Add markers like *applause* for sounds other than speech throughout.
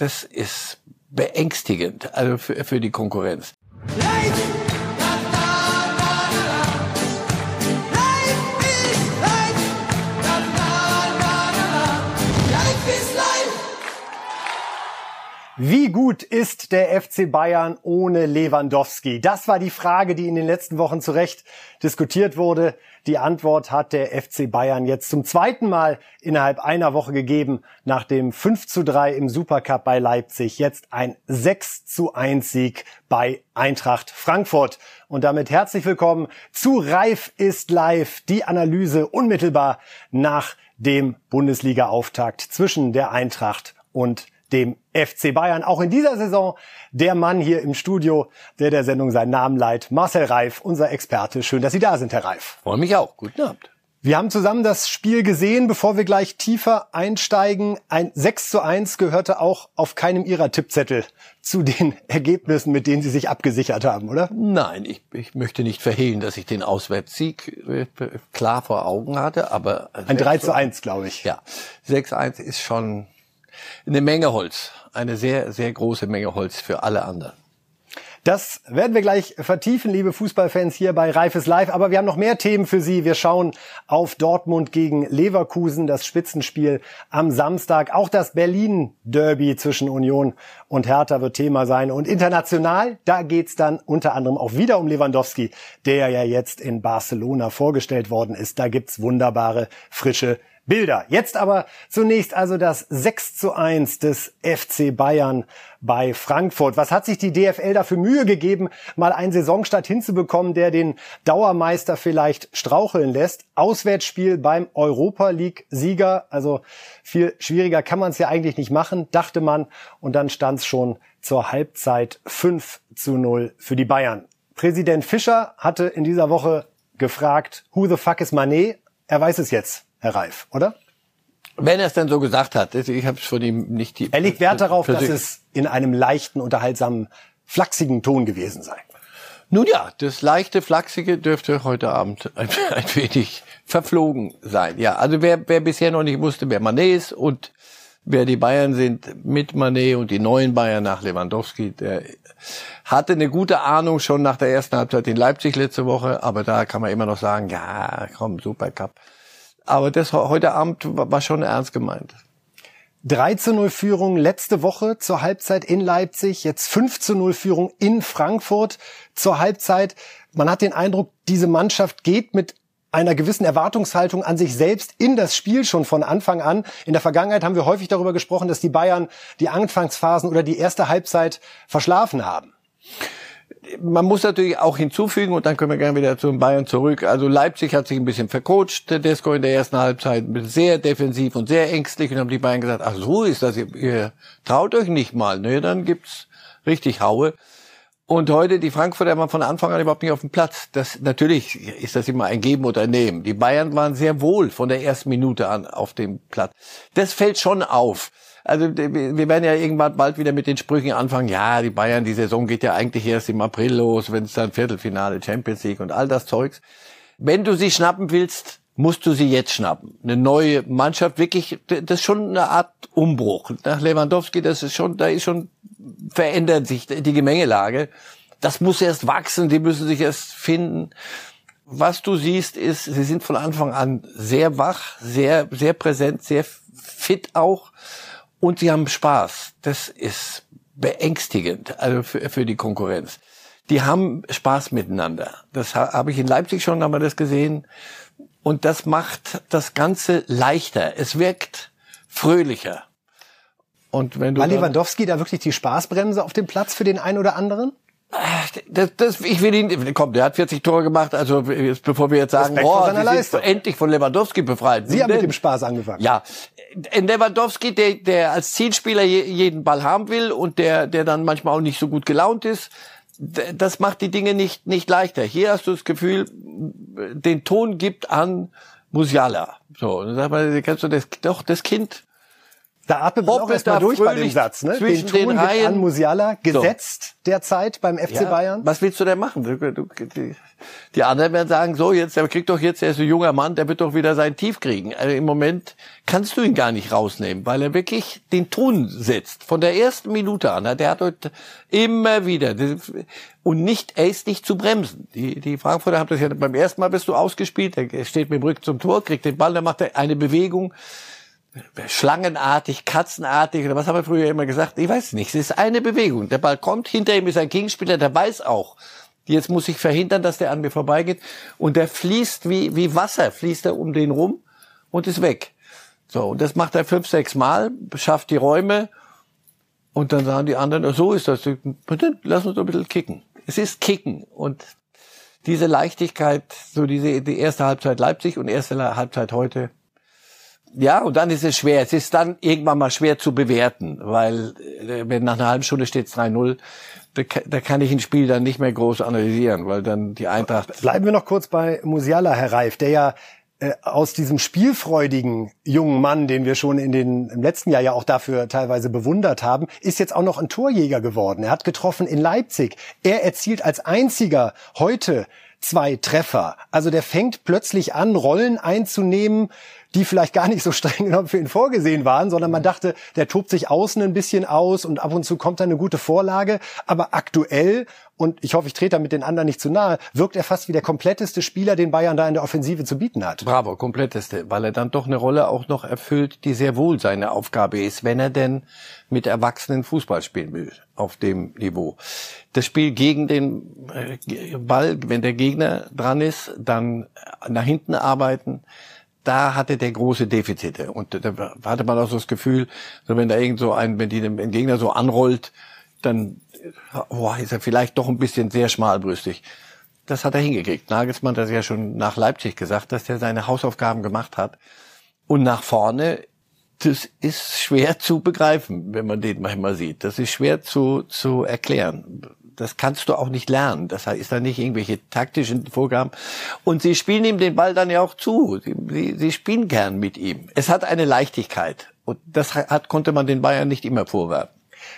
das ist beängstigend, also für, für die Konkurrenz. Wie gut ist der FC Bayern ohne Lewandowski? Das war die Frage, die in den letzten Wochen zu Recht diskutiert wurde. Die Antwort hat der FC Bayern jetzt zum zweiten Mal innerhalb einer Woche gegeben, nach dem 5 zu 3 im Supercup bei Leipzig. Jetzt ein 6 zu 1 Sieg bei Eintracht Frankfurt. Und damit herzlich willkommen zu Reif ist live. Die Analyse unmittelbar nach dem Bundesliga-Auftakt zwischen der Eintracht und dem FC Bayern. Auch in dieser Saison der Mann hier im Studio, der der Sendung seinen Namen leiht, Marcel Reif, unser Experte. Schön, dass Sie da sind, Herr Reif. Freue mich auch. Guten Abend. Wir haben zusammen das Spiel gesehen, bevor wir gleich tiefer einsteigen. Ein 6 zu 1 gehörte auch auf keinem Ihrer Tippzettel zu den *laughs* Ergebnissen, mit denen Sie sich abgesichert haben, oder? Nein, ich, ich möchte nicht verhehlen, dass ich den Auswärtssieg äh, klar vor Augen hatte, aber... Ein 3 zu 1, glaube ich. Ja, 6-1 ist schon eine Menge Holz. Eine sehr, sehr große Menge Holz für alle anderen. Das werden wir gleich vertiefen, liebe Fußballfans hier bei Reifes Live. Aber wir haben noch mehr Themen für Sie. Wir schauen auf Dortmund gegen Leverkusen, das Spitzenspiel am Samstag. Auch das Berlin-Derby zwischen Union und Hertha wird Thema sein. Und international, da geht's dann unter anderem auch wieder um Lewandowski, der ja jetzt in Barcelona vorgestellt worden ist. Da gibt's wunderbare, frische Bilder. Jetzt aber zunächst also das 6 zu 1 des FC Bayern bei Frankfurt. Was hat sich die DFL dafür Mühe gegeben, mal einen Saisonstart hinzubekommen, der den Dauermeister vielleicht straucheln lässt? Auswärtsspiel beim Europa League Sieger. Also viel schwieriger kann man es ja eigentlich nicht machen, dachte man. Und dann stand es schon zur Halbzeit 5 zu 0 für die Bayern. Präsident Fischer hatte in dieser Woche gefragt, who the fuck is Manet? Er weiß es jetzt. Herr Reif, oder? Wenn er es denn so gesagt hat, ich habe es von ihm nicht die. Er legt Wert darauf, dass es in einem leichten, unterhaltsamen, flachsigen Ton gewesen sei. Nun ja, das leichte, flachsige dürfte heute Abend *laughs* ein, ein wenig verflogen sein. Ja, also wer, wer bisher noch nicht wusste, wer Manet ist und wer die Bayern sind mit Manet und die neuen Bayern nach Lewandowski, der hatte eine gute Ahnung schon nach der ersten Halbzeit in Leipzig letzte Woche, aber da kann man immer noch sagen, ja, komm, Supercup. Aber das heute Abend war schon ernst gemeint. 3 zu 0 Führung letzte Woche zur Halbzeit in Leipzig, jetzt 5 zu 0 Führung in Frankfurt zur Halbzeit. Man hat den Eindruck, diese Mannschaft geht mit einer gewissen Erwartungshaltung an sich selbst in das Spiel schon von Anfang an. In der Vergangenheit haben wir häufig darüber gesprochen, dass die Bayern die Anfangsphasen oder die erste Halbzeit verschlafen haben man muss natürlich auch hinzufügen, und dann können wir gerne wieder zu Bayern zurück. Also Leipzig hat sich ein bisschen vercoacht, der Desco in der ersten Halbzeit, sehr defensiv und sehr ängstlich und haben die Bayern gesagt, ach so ist das, ihr, ihr traut euch nicht mal, ne, dann gibt's richtig Haue. Und heute, die Frankfurter waren von Anfang an überhaupt nicht auf dem Platz. Das, natürlich ist das immer ein Geben oder Nehmen. Die Bayern waren sehr wohl von der ersten Minute an auf dem Platz. Das fällt schon auf. Also wir werden ja irgendwann bald wieder mit den Sprüchen anfangen, ja, die Bayern, die Saison geht ja eigentlich erst im April los, wenn es dann Viertelfinale, Champions League und all das Zeugs. Wenn du sie schnappen willst, musst du sie jetzt schnappen. Eine neue Mannschaft, wirklich, das ist schon eine Art Umbruch. Nach Lewandowski, das ist schon, da ist schon, verändert sich die Gemengelage. Das muss erst wachsen, die müssen sich erst finden. Was du siehst, ist, sie sind von Anfang an sehr wach, sehr, sehr präsent, sehr fit auch und sie haben Spaß. Das ist beängstigend, also für, für die Konkurrenz. Die haben Spaß miteinander. Das habe ich in Leipzig schon, haben wir das gesehen. Und das macht das Ganze leichter. Es wirkt fröhlicher. Und wenn du War Lewandowski da wirklich die Spaßbremse auf dem Platz für den einen oder anderen? Das, das, ich will ihn, komm, der hat 40 Tore gemacht, also bevor wir jetzt sagen, oh, sie sind endlich von Lewandowski befreit. Sie haben mit dem Spaß angefangen. Ja, Lewandowski, der, der als Zielspieler jeden Ball haben will und der, der dann manchmal auch nicht so gut gelaunt ist, das macht die Dinge nicht, nicht leichter. Hier hast du das Gefühl, den Ton gibt an Musiala. So, dann sagt man, kennst du das, doch, das Kind, Da atmet man auch erstmal durch bei dem Satz. Ne? Den Ton den Reihen. an Musiala gesetzt so. derzeit beim FC ja, Bayern. Was willst du denn machen? Die anderen werden sagen, so jetzt, der kriegt doch jetzt, er ist ein junger Mann, der wird doch wieder sein Tief kriegen. Also Im Moment kannst du ihn gar nicht rausnehmen, weil er wirklich den Ton setzt. Von der ersten Minute an. Der hat heute immer wieder. Und nicht, er ist nicht zu bremsen. Die, die Frankfurter haben das ja beim ersten Mal bist du ausgespielt, er steht mit dem Rücken zum Tor, kriegt den Ball, dann macht er eine Bewegung schlangenartig, katzenartig oder was haben wir früher immer gesagt? Ich weiß nicht. Es ist eine Bewegung. Der Ball kommt, hinter ihm ist ein Gegenspieler, der weiß auch, jetzt muss ich verhindern, dass der an mir vorbeigeht. Und der fließt wie, wie Wasser, fließt er um den rum und ist weg. So, und das macht er fünf, sechs Mal, schafft die Räume und dann sagen die anderen, so ist das. Lass uns doch ein bisschen kicken. Es ist kicken und diese Leichtigkeit, so diese die erste Halbzeit Leipzig und erste Halbzeit heute, ja, und dann ist es schwer. Es ist dann irgendwann mal schwer zu bewerten, weil äh, wenn nach einer halben Stunde steht 3-0, da, da kann ich ein Spiel dann nicht mehr groß analysieren, weil dann die Eintracht... Bleiben wir noch kurz bei Musiala, Herr Reif, der ja äh, aus diesem spielfreudigen jungen Mann, den wir schon in den, im letzten Jahr ja auch dafür teilweise bewundert haben, ist jetzt auch noch ein Torjäger geworden. Er hat getroffen in Leipzig. Er erzielt als einziger heute zwei Treffer. Also der fängt plötzlich an, Rollen einzunehmen, die vielleicht gar nicht so streng genommen *laughs* für ihn vorgesehen waren, sondern man dachte, der tobt sich außen ein bisschen aus und ab und zu kommt da eine gute Vorlage. Aber aktuell, und ich hoffe, ich trete da mit den anderen nicht zu nahe, wirkt er fast wie der kompletteste Spieler, den Bayern da in der Offensive zu bieten hat. Bravo, kompletteste, weil er dann doch eine Rolle auch noch erfüllt, die sehr wohl seine Aufgabe ist, wenn er denn mit Erwachsenen Fußball spielen will, auf dem Niveau. Das Spiel gegen den äh, Ball, wenn der Gegner dran ist, dann nach hinten arbeiten, da hatte der große Defizite. Und da hatte man auch so das Gefühl, wenn da irgend so ein, wenn die den Gegner so anrollt, dann oh, ist er vielleicht doch ein bisschen sehr schmalbrüstig. Das hat er hingekriegt. Nagelsmann hat das ja schon nach Leipzig gesagt, dass er seine Hausaufgaben gemacht hat. Und nach vorne, das ist schwer zu begreifen, wenn man den manchmal sieht. Das ist schwer zu, zu erklären das kannst du auch nicht lernen. Das ist dann nicht irgendwelche taktischen Vorgaben. Und sie spielen ihm den Ball dann ja auch zu. Sie, sie, sie spielen gern mit ihm. Es hat eine Leichtigkeit. Und das hat, konnte man den Bayern nicht immer vorwerfen.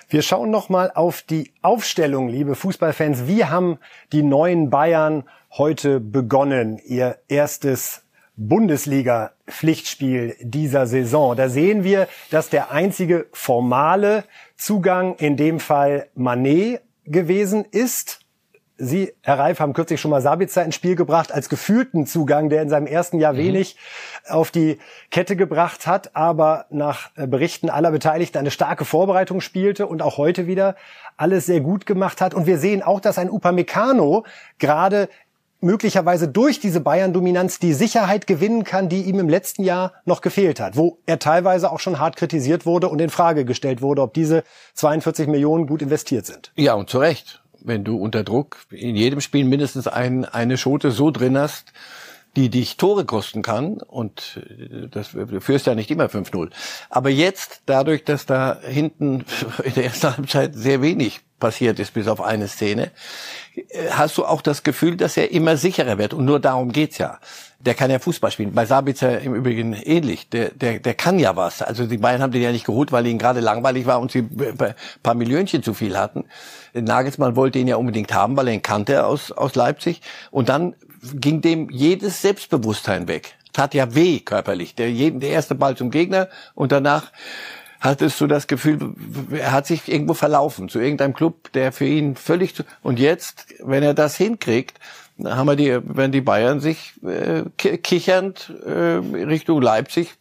Wir schauen noch mal auf die Aufstellung, liebe Fußballfans. Wie haben die neuen Bayern heute begonnen? Ihr erstes Bundesliga-Pflichtspiel dieser Saison. Da sehen wir, dass der einzige formale Zugang, in dem Fall Manet, gewesen ist. Sie, Herr Reif, haben kürzlich schon mal Sabitzer ins Spiel gebracht als gefühlten Zugang, der in seinem ersten Jahr mhm. wenig auf die Kette gebracht hat, aber nach äh, Berichten aller Beteiligten eine starke Vorbereitung spielte und auch heute wieder alles sehr gut gemacht hat. Und wir sehen auch, dass ein Upamecano gerade möglicherweise durch diese Bayern-Dominanz die Sicherheit gewinnen kann, die ihm im letzten Jahr noch gefehlt hat, wo er teilweise auch schon hart kritisiert wurde und in Frage gestellt wurde, ob diese 42 Millionen gut investiert sind. Ja, und zu Recht. Wenn du unter Druck in jedem Spiel mindestens ein, eine Schote so drin hast, die dich Tore kosten kann und äh, das, du führst ja nicht immer 5-0. Aber jetzt, dadurch, dass da hinten *laughs* in der ersten Halbzeit sehr wenig passiert ist, bis auf eine Szene, hast du auch das Gefühl, dass er immer sicherer wird. Und nur darum geht's ja. Der kann ja Fußball spielen. Bei Sabitzer im Übrigen ähnlich. Der, der, der kann ja was. Also die beiden haben den ja nicht geholt, weil ihnen gerade langweilig war und sie ein paar Millionchen zu viel hatten. Nagelsmann wollte ihn ja unbedingt haben, weil er ihn kannte aus, aus Leipzig. Und dann ging dem jedes Selbstbewusstsein weg. Tat ja weh körperlich. Der, der erste Ball zum Gegner und danach hattest du das Gefühl, er hat sich irgendwo verlaufen zu irgendeinem Club, der für ihn völlig zu, und jetzt, wenn er das hinkriegt, haben wir die, wenn die Bayern sich äh, kichernd äh, Richtung Leipzig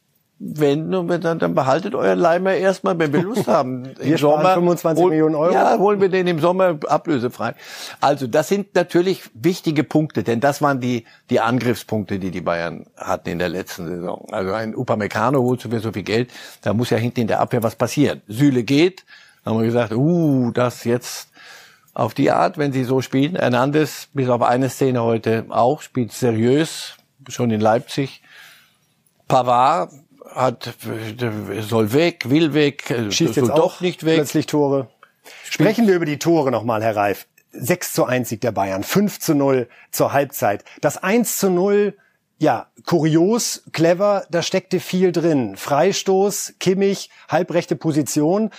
wenden und dann, dann behaltet euren Leimer erstmal, wenn wir Lust haben. *laughs* Im wir Sommer 25 hol, Millionen Euro. Ja, holen wir den im Sommer ablösefrei. Also das sind natürlich wichtige Punkte, denn das waren die die Angriffspunkte, die die Bayern hatten in der letzten Saison. Also ein Upamecano holt für so viel Geld, da muss ja hinten in der Abwehr was passieren. Süle geht, haben wir gesagt, uh, das jetzt auf die Art, wenn sie so spielen. Hernandez, bis auf eine Szene heute auch, spielt seriös, schon in Leipzig. Pavard hat, soll weg, will weg, schießt jetzt doch nicht weg. Plötzlich Tore. Sprechen wir über die Tore nochmal, Herr Reif. 6 zu 1 Sieg der Bayern, 5 zu 0 zur Halbzeit. Das 1 zu 0 ja, kurios, clever, da steckte viel drin. Freistoß, Kimmich, halbrechte Position.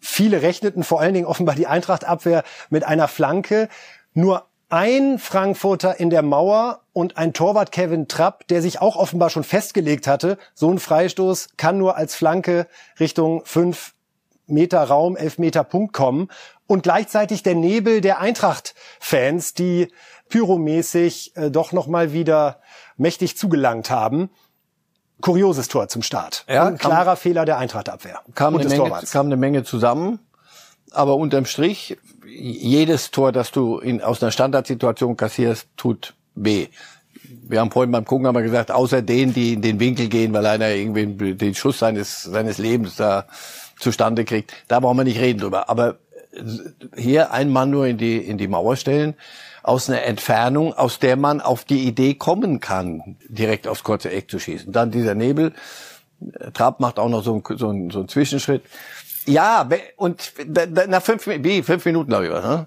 Viele rechneten vor allen Dingen offenbar die Eintrachtabwehr mit einer Flanke. Nur ein Frankfurter in der Mauer und ein Torwart Kevin Trapp, der sich auch offenbar schon festgelegt hatte. So ein Freistoß kann nur als Flanke Richtung fünf Meter Raum, elf Meter Punkt kommen. Und gleichzeitig der Nebel der Eintracht-Fans, die pyromäßig äh, doch nochmal wieder mächtig zugelangt haben. Kurioses Tor zum Start. Ja, Ein klarer Fehler der Eintrachtabwehr. Kam eine, Menge, kam eine Menge zusammen. Aber unterm Strich, jedes Tor, das du in, aus einer Standardsituation kassierst, tut weh. Wir haben vorhin beim Gucken aber gesagt, außer denen, die in den Winkel gehen, weil einer irgendwie den Schuss seines, seines Lebens da zustande kriegt, da brauchen wir nicht reden drüber. Aber hier ein Mann nur in die, in die Mauer stellen, aus einer Entfernung, aus der man auf die Idee kommen kann, direkt aufs kurze Eck zu schießen. Dann dieser Nebel. Trapp macht auch noch so einen, so einen, so einen Zwischenschritt. Ja, und nach fünf, wie, fünf Minuten, ich, ne?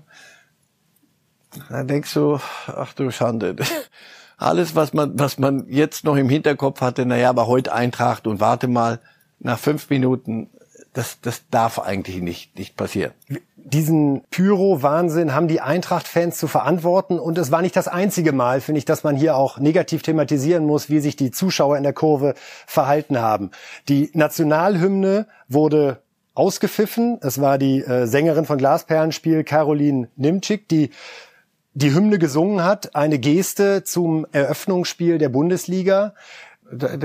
Dann denkst du, ach du Schande. *laughs* Alles, was man, was man jetzt noch im Hinterkopf hatte, naja, aber heute Eintracht und warte mal, nach fünf Minuten, das, das darf eigentlich nicht, nicht passieren diesen Pyro-Wahnsinn haben die Eintracht-Fans zu verantworten. Und es war nicht das einzige Mal, finde ich, dass man hier auch negativ thematisieren muss, wie sich die Zuschauer in der Kurve verhalten haben. Die Nationalhymne wurde ausgepfiffen. Es war die äh, Sängerin von Glasperlenspiel, Caroline Nimczyk, die die Hymne gesungen hat. Eine Geste zum Eröffnungsspiel der Bundesliga.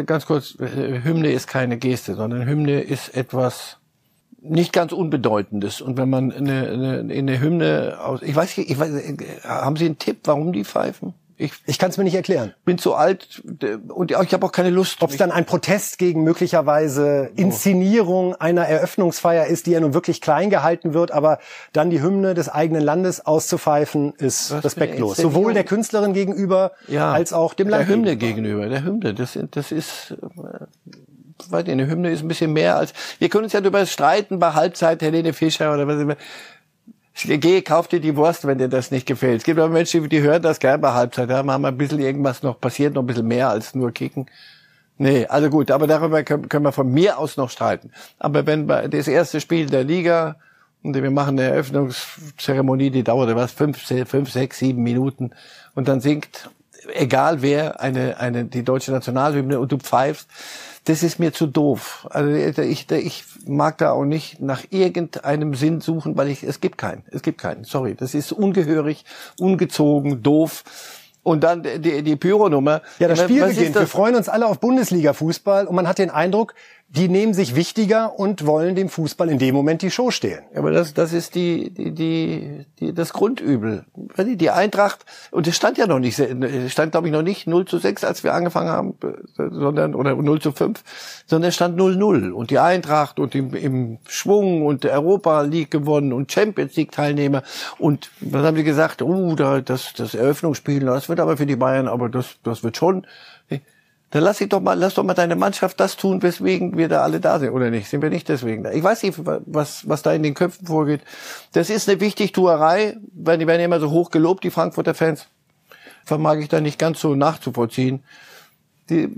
Ganz kurz, äh, Hymne ist keine Geste, sondern Hymne ist etwas nicht ganz unbedeutendes. Und wenn man eine, eine, eine Hymne aus, ich weiß ich weiß, haben Sie einen Tipp, warum die pfeifen? Ich, ich kann es mir nicht erklären. Bin zu alt und ich habe auch keine Lust. Ob es dann ein Protest gegen möglicherweise Inszenierung einer Eröffnungsfeier ist, die ja nun wirklich klein gehalten wird, aber dann die Hymne des eigenen Landes auszupfeifen, ist Was respektlos. Sowohl der Künstlerin gegenüber ja, als auch dem Land. Der Hymne gegenüber. Der Hymne, das, das ist äh, weiß nicht, eine Hymne ist ein bisschen mehr als, wir können uns ja darüber streiten bei Halbzeit, Helene Fischer oder was immer. Geh, kauf dir die Wurst, wenn dir das nicht gefällt. Es gibt aber Menschen, die hören das gerne bei Halbzeit. Da machen wir ein bisschen irgendwas noch, passiert noch ein bisschen mehr als nur kicken. Nee, also gut, aber darüber können, können wir von mir aus noch streiten. Aber wenn bei das erste Spiel der Liga und wir machen eine Eröffnungszeremonie, die dauert was, fünf, fünf, sechs, sieben Minuten und dann singt, egal wer, eine, eine, die deutsche Nationalhymne und du pfeifst, das ist mir zu doof. Also ich, ich mag da auch nicht nach irgendeinem Sinn suchen, weil ich es gibt keinen. Es gibt keinen. Sorry, das ist ungehörig, ungezogen, doof. Und dann die, die Pyro-Nummer. Ja, das Spiel beginnt. Wir freuen uns alle auf Bundesliga-Fußball und man hat den Eindruck, die nehmen sich wichtiger und wollen dem Fußball in dem Moment die Show stehlen. Aber das, das ist die, die, die, die das Grundübel. Die Eintracht, und es stand ja noch nicht, stand glaube ich noch nicht 0 zu 6, als wir angefangen haben, sondern, oder 0 zu 5, sondern es stand 0-0. Und die Eintracht und im, im Schwung und Europa League gewonnen und Champions League Teilnehmer. Und was haben sie gesagt? Oh, da, das, das Eröffnungsspiel, das wird aber für die Bayern, aber das, das wird schon. Dann lass ich doch mal, lass doch mal deine Mannschaft das tun, weswegen wir da alle da sind, oder nicht? Sind wir nicht deswegen da? Ich weiß nicht, was, was da in den Köpfen vorgeht. Das ist eine Wichtigtuerei, weil die werden immer so hoch gelobt, die Frankfurter Fans. Vermag ich da nicht ganz so nachzuvollziehen. Die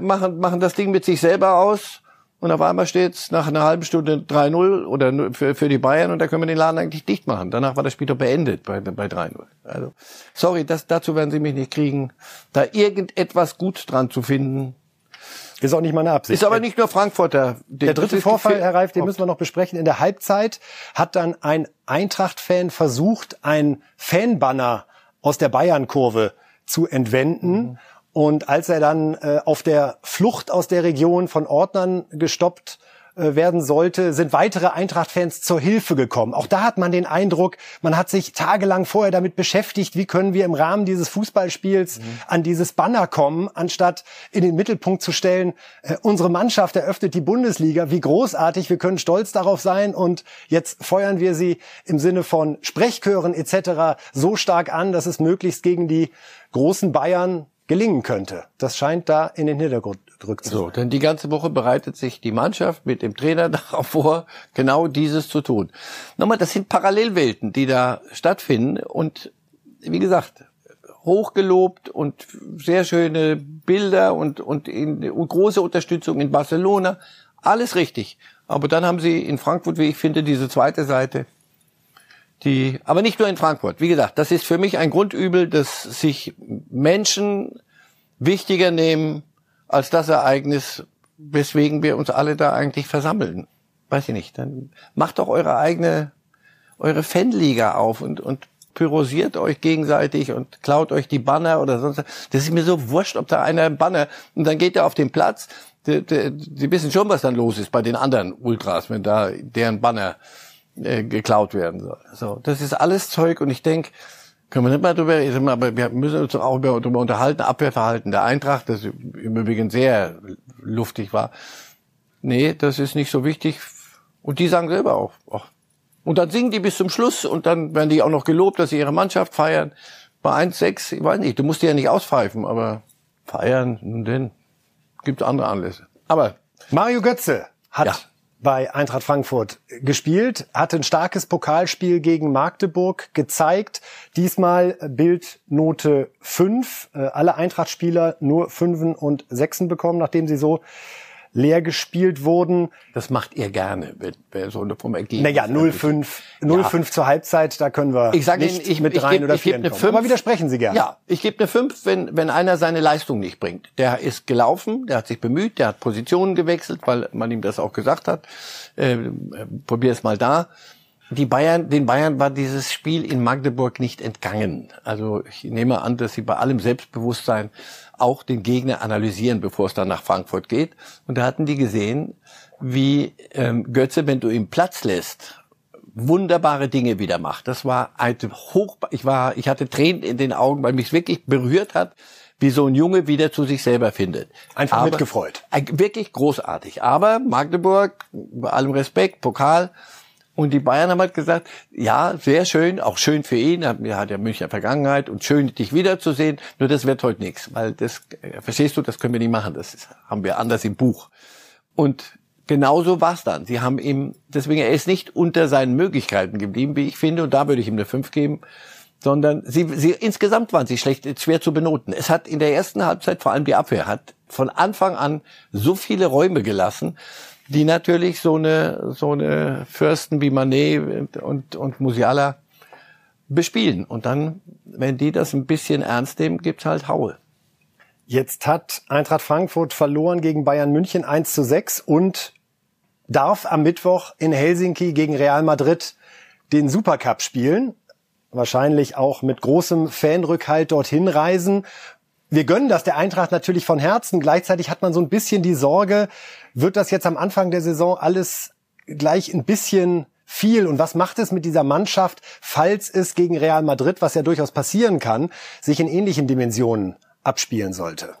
machen, machen das Ding mit sich selber aus und auf einmal steht's nach einer halben Stunde 3-0 oder für, für die Bayern und da können wir den Laden eigentlich dicht machen. Danach war das Spiel doch beendet bei, bei 3-0. Also, sorry, das, dazu werden Sie mich nicht kriegen. Da irgendetwas gut dran zu finden, ist auch nicht meine Absicht. Ist aber nicht nur Frankfurter. Der dritte Vorfall, Herr Reif, den müssen wir noch besprechen. In der Halbzeit hat dann ein Eintracht-Fan versucht, ein Fanbanner aus der Bayern-Kurve zu entwenden. Mhm. Und als er dann äh, auf der Flucht aus der Region von Ordnern gestoppt äh, werden sollte, sind weitere Eintracht-Fans zur Hilfe gekommen. Auch da hat man den Eindruck, man hat sich tagelang vorher damit beschäftigt, wie können wir im Rahmen dieses Fußballspiels mhm. an dieses Banner kommen, anstatt in den Mittelpunkt zu stellen, äh, unsere Mannschaft eröffnet die Bundesliga, wie großartig, wir können stolz darauf sein und jetzt feuern wir sie im Sinne von Sprechchören etc. so stark an, dass es möglichst gegen die großen Bayern gelingen könnte. Das scheint da in den Hintergrund drückt zu. So, denn die ganze Woche bereitet sich die Mannschaft mit dem Trainer *laughs* darauf vor, genau dieses zu tun. Nochmal, das sind Parallelwelten, die da stattfinden und wie gesagt, hochgelobt und sehr schöne Bilder und, und, in, und große Unterstützung in Barcelona. Alles richtig. Aber dann haben sie in Frankfurt, wie ich finde, diese zweite Seite, die, aber nicht nur in Frankfurt. Wie gesagt, das ist für mich ein Grundübel, dass sich Menschen wichtiger nehmen als das Ereignis, weswegen wir uns alle da eigentlich versammeln. Weiß ich nicht. Dann macht doch eure eigene, eure Fanliga auf und, und pyrosiert euch gegenseitig und klaut euch die Banner oder sonst. Das ist mir so wurscht, ob da einer Banner und dann geht er auf den Platz. Die, die, die wissen schon, was dann los ist bei den anderen Ultras, wenn da deren Banner äh, geklaut werden soll. So, das ist alles Zeug und ich denk, können wir nicht mal drüber reden, aber wir müssen uns auch darüber unterhalten, Abwehrverhalten der Eintracht, das im Übrigen sehr luftig war. Nee, das ist nicht so wichtig. Und die sagen selber auch, ach, und dann singen die bis zum Schluss und dann werden die auch noch gelobt, dass sie ihre Mannschaft feiern. Bei 1-6, ich weiß nicht, du musst die ja nicht auspfeifen, aber feiern, nun denn, gibt andere Anlässe. Aber Mario Götze hat ja. Bei Eintracht Frankfurt gespielt, hatte ein starkes Pokalspiel gegen Magdeburg gezeigt. Diesmal Bildnote 5. Äh, alle Eintracht-Spieler nur Fünfen und Sechsen bekommen, nachdem sie so leer gespielt wurden. Das macht ihr gerne, wenn, wenn so vom Ergebnis. Naja, 0-5 ja. zur Halbzeit, da können wir ich sag nicht Ihnen, ich, mit rein oder vier kommen. 5, Aber widersprechen Sie gerne. Ja, ich gebe eine 5, wenn, wenn einer seine Leistung nicht bringt. Der ist gelaufen, der hat sich bemüht, der hat Positionen gewechselt, weil man ihm das auch gesagt hat. Äh, probier es mal da. Die Bayern, den Bayern war dieses Spiel in Magdeburg nicht entgangen. Also ich nehme an, dass sie bei allem Selbstbewusstsein auch den Gegner analysieren, bevor es dann nach Frankfurt geht. Und da hatten die gesehen, wie ähm, Götze, wenn du ihm Platz lässt, wunderbare Dinge wieder macht. Das war ein hoch, ich war, ich hatte Tränen in den Augen, weil mich wirklich berührt hat, wie so ein Junge wieder zu sich selber findet. Einfach Aber, mitgefreut. Wirklich großartig. Aber Magdeburg, bei allem Respekt, Pokal, und die Bayern haben halt gesagt, ja, sehr schön, auch schön für ihn, er hat ja Münchner Vergangenheit und schön, dich wiederzusehen, nur das wird heute nichts, weil das, äh, verstehst du, das können wir nicht machen, das haben wir anders im Buch. Und genauso war's dann. Sie haben ihm, deswegen, er ist nicht unter seinen Möglichkeiten geblieben, wie ich finde, und da würde ich ihm eine 5 geben, sondern sie, sie, insgesamt waren sie schlecht, schwer zu benoten. Es hat in der ersten Halbzeit, vor allem die Abwehr, hat von Anfang an so viele Räume gelassen, die natürlich so eine, so eine Fürsten wie Manet und, und Musiala bespielen. Und dann, wenn die das ein bisschen ernst nehmen, gibt's halt Haue. Jetzt hat Eintracht Frankfurt verloren gegen Bayern München 1 zu 6 und darf am Mittwoch in Helsinki gegen Real Madrid den Supercup spielen. Wahrscheinlich auch mit großem Fanrückhalt dorthin reisen. Wir gönnen das der Eintracht natürlich von Herzen. Gleichzeitig hat man so ein bisschen die Sorge, wird das jetzt am Anfang der Saison alles gleich ein bisschen viel. Und was macht es mit dieser Mannschaft, falls es gegen Real Madrid, was ja durchaus passieren kann, sich in ähnlichen Dimensionen abspielen sollte?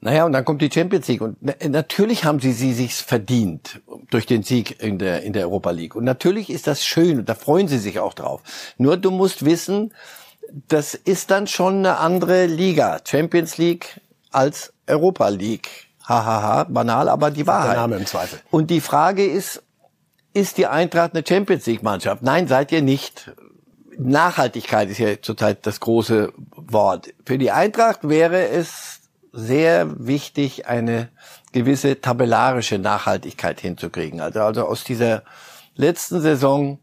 Naja, und dann kommt die Champions League. Und natürlich haben sie sie sich verdient durch den Sieg in der, in der Europa League. Und natürlich ist das schön und da freuen sie sich auch drauf. Nur du musst wissen, das ist dann schon eine andere Liga, Champions League als Europa League. Hahaha, ha, ha. banal, aber die Wahrheit. Der Name im Zweifel. Und die Frage ist, ist die Eintracht eine Champions League Mannschaft? Nein, seid ihr nicht. Nachhaltigkeit ist ja zurzeit das große Wort. Für die Eintracht wäre es sehr wichtig, eine gewisse tabellarische Nachhaltigkeit hinzukriegen. Also, also aus dieser letzten Saison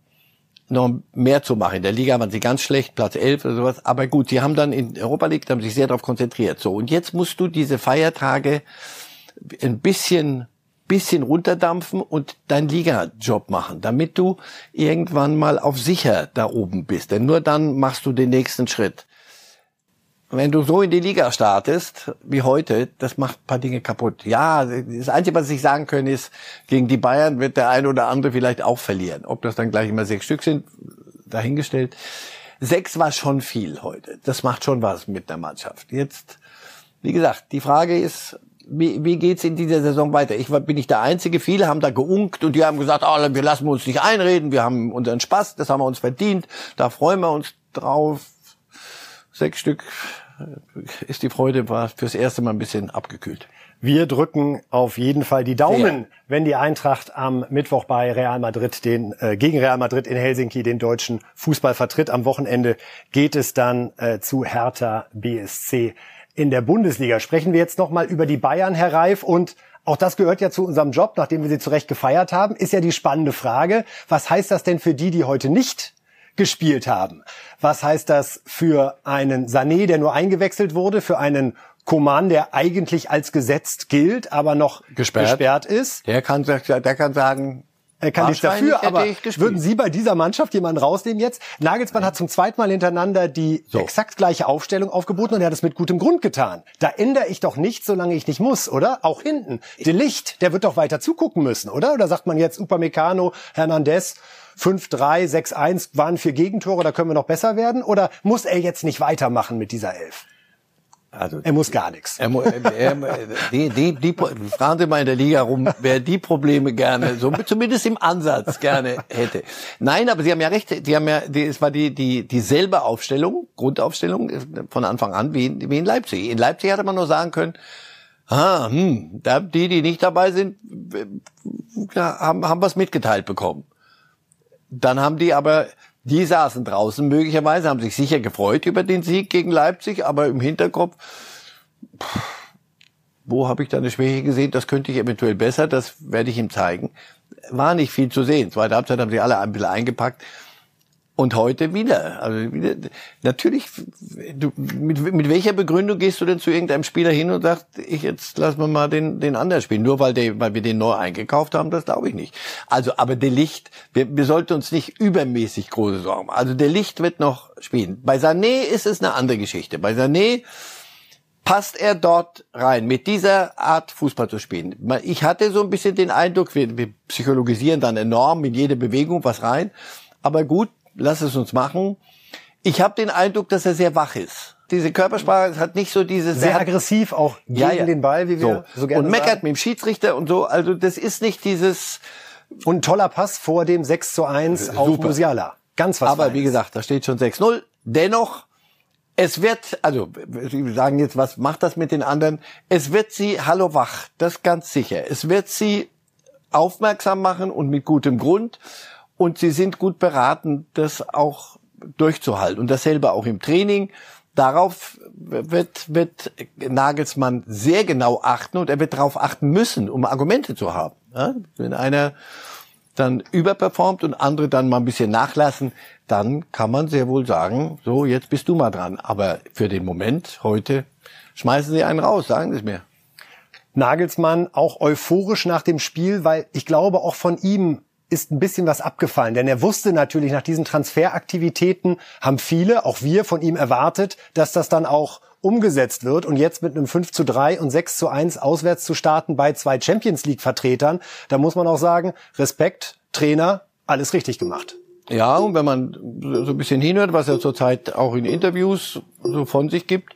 noch mehr zu machen. In der Liga waren sie ganz schlecht, Platz 11 oder sowas. Aber gut, sie haben dann in Europa League, haben sich sehr darauf konzentriert. So, und jetzt musst du diese Feiertage ein bisschen bisschen runterdampfen und deinen Liga-Job machen, damit du irgendwann mal auf sicher da oben bist. Denn nur dann machst du den nächsten Schritt. Wenn du so in die Liga startest, wie heute, das macht ein paar Dinge kaputt. Ja, das Einzige, was ich sagen kann, ist, gegen die Bayern wird der eine oder andere vielleicht auch verlieren. Ob das dann gleich immer sechs Stück sind, dahingestellt. Sechs war schon viel heute. Das macht schon was mit der Mannschaft. Jetzt, wie gesagt, die Frage ist, wie, wie geht's in dieser Saison weiter? Ich bin nicht der Einzige. Viele haben da geunkt und die haben gesagt, oh, wir lassen uns nicht einreden, wir haben unseren Spaß, das haben wir uns verdient, da freuen wir uns drauf sechs Stück ist die Freude war fürs erste Mal ein bisschen abgekühlt. Wir drücken auf jeden Fall die Daumen, Sehr. wenn die Eintracht am Mittwoch bei Real Madrid den äh, gegen Real Madrid in Helsinki den deutschen Fußball vertritt. Am Wochenende geht es dann äh, zu Hertha BSC in der Bundesliga. Sprechen wir jetzt noch mal über die Bayern, Herr Reif, und auch das gehört ja zu unserem Job, nachdem wir sie zurecht gefeiert haben, ist ja die spannende Frage, was heißt das denn für die, die heute nicht gespielt haben? Was heißt das für einen Sané, der nur eingewechselt wurde, für einen Koman, der eigentlich als gesetzt gilt, aber noch gesperrt, gesperrt ist? Der kann, der kann sagen, er kann nichts dafür, aber würden Sie bei dieser Mannschaft jemanden rausnehmen jetzt? Nagelsmann hat zum zweiten Mal hintereinander die so. exakt gleiche Aufstellung aufgeboten und er hat es mit gutem Grund getan. Da ändere ich doch nichts, solange ich nicht muss, oder? Auch hinten. De Licht, der wird doch weiter zugucken müssen, oder? Oder sagt man jetzt Upamecano, Hernandez, 5-3, 6-1 waren vier Gegentore, da können wir noch besser werden? Oder muss er jetzt nicht weitermachen mit dieser Elf? Also, er muss gar nichts. Er, er, die, die, die, fragen Sie mal in der Liga rum, wer die Probleme gerne, so zumindest im Ansatz gerne hätte. Nein, aber Sie haben ja recht. Die haben ja, die, es war die, die dieselbe Aufstellung, Grundaufstellung von Anfang an wie in, wie in Leipzig. In Leipzig hätte man nur sagen können, ah, hm, da, die, die nicht dabei sind, haben, haben was mitgeteilt bekommen. Dann haben die aber die saßen draußen möglicherweise, haben sich sicher gefreut über den Sieg gegen Leipzig, aber im Hinterkopf, wo habe ich da eine Schwäche gesehen? Das könnte ich eventuell besser, das werde ich ihm zeigen. War nicht viel zu sehen. Zweite Halbzeit haben sie alle ein bisschen eingepackt. Und heute wieder. Also wieder, natürlich, du, mit, mit welcher Begründung gehst du denn zu irgendeinem Spieler hin und sagst, ich jetzt lass wir mal den, den anderen spielen, nur weil, der, weil wir den neu eingekauft haben, das glaube ich nicht. Also, aber der Licht, wir, wir sollten uns nicht übermäßig große Sorgen machen. Also der Licht wird noch spielen. Bei Sané ist es eine andere Geschichte. Bei Sané passt er dort rein, mit dieser Art Fußball zu spielen. Ich hatte so ein bisschen den Eindruck, wir, wir psychologisieren dann enorm in jede Bewegung was rein. Aber gut, lass es uns machen. Ich habe den Eindruck, dass er sehr wach ist. Diese Körpersprache hat nicht so diese sehr aggressiv auch gegen ja, ja. den Ball, wie wir so, so gerne und meckert sagen. mit dem Schiedsrichter und so. Also das ist nicht dieses und toller Pass vor dem 6 zu 1 auf Super. Musiala. Ganz was Aber Feines. wie gesagt, da steht schon 6-0. Dennoch, es wird, also Sie sagen jetzt, was macht das mit den anderen? Es wird sie, hallo wach, das ganz sicher. Es wird sie aufmerksam machen und mit gutem Grund und sie sind gut beraten, das auch durchzuhalten. Und dasselbe auch im Training. Darauf wird, wird Nagelsmann sehr genau achten und er wird darauf achten müssen, um Argumente zu haben. Ja? Wenn einer dann überperformt und andere dann mal ein bisschen nachlassen, dann kann man sehr wohl sagen, so, jetzt bist du mal dran. Aber für den Moment, heute, schmeißen Sie einen raus, sagen Sie es mir. Nagelsmann auch euphorisch nach dem Spiel, weil ich glaube, auch von ihm ist ein bisschen was abgefallen, denn er wusste natürlich nach diesen Transferaktivitäten haben viele, auch wir von ihm erwartet, dass das dann auch umgesetzt wird und jetzt mit einem 5 zu 3 und 6 zu 1 auswärts zu starten bei zwei Champions League Vertretern, da muss man auch sagen, Respekt, Trainer, alles richtig gemacht. Ja, und wenn man so ein bisschen hinhört, was er zurzeit auch in Interviews so von sich gibt,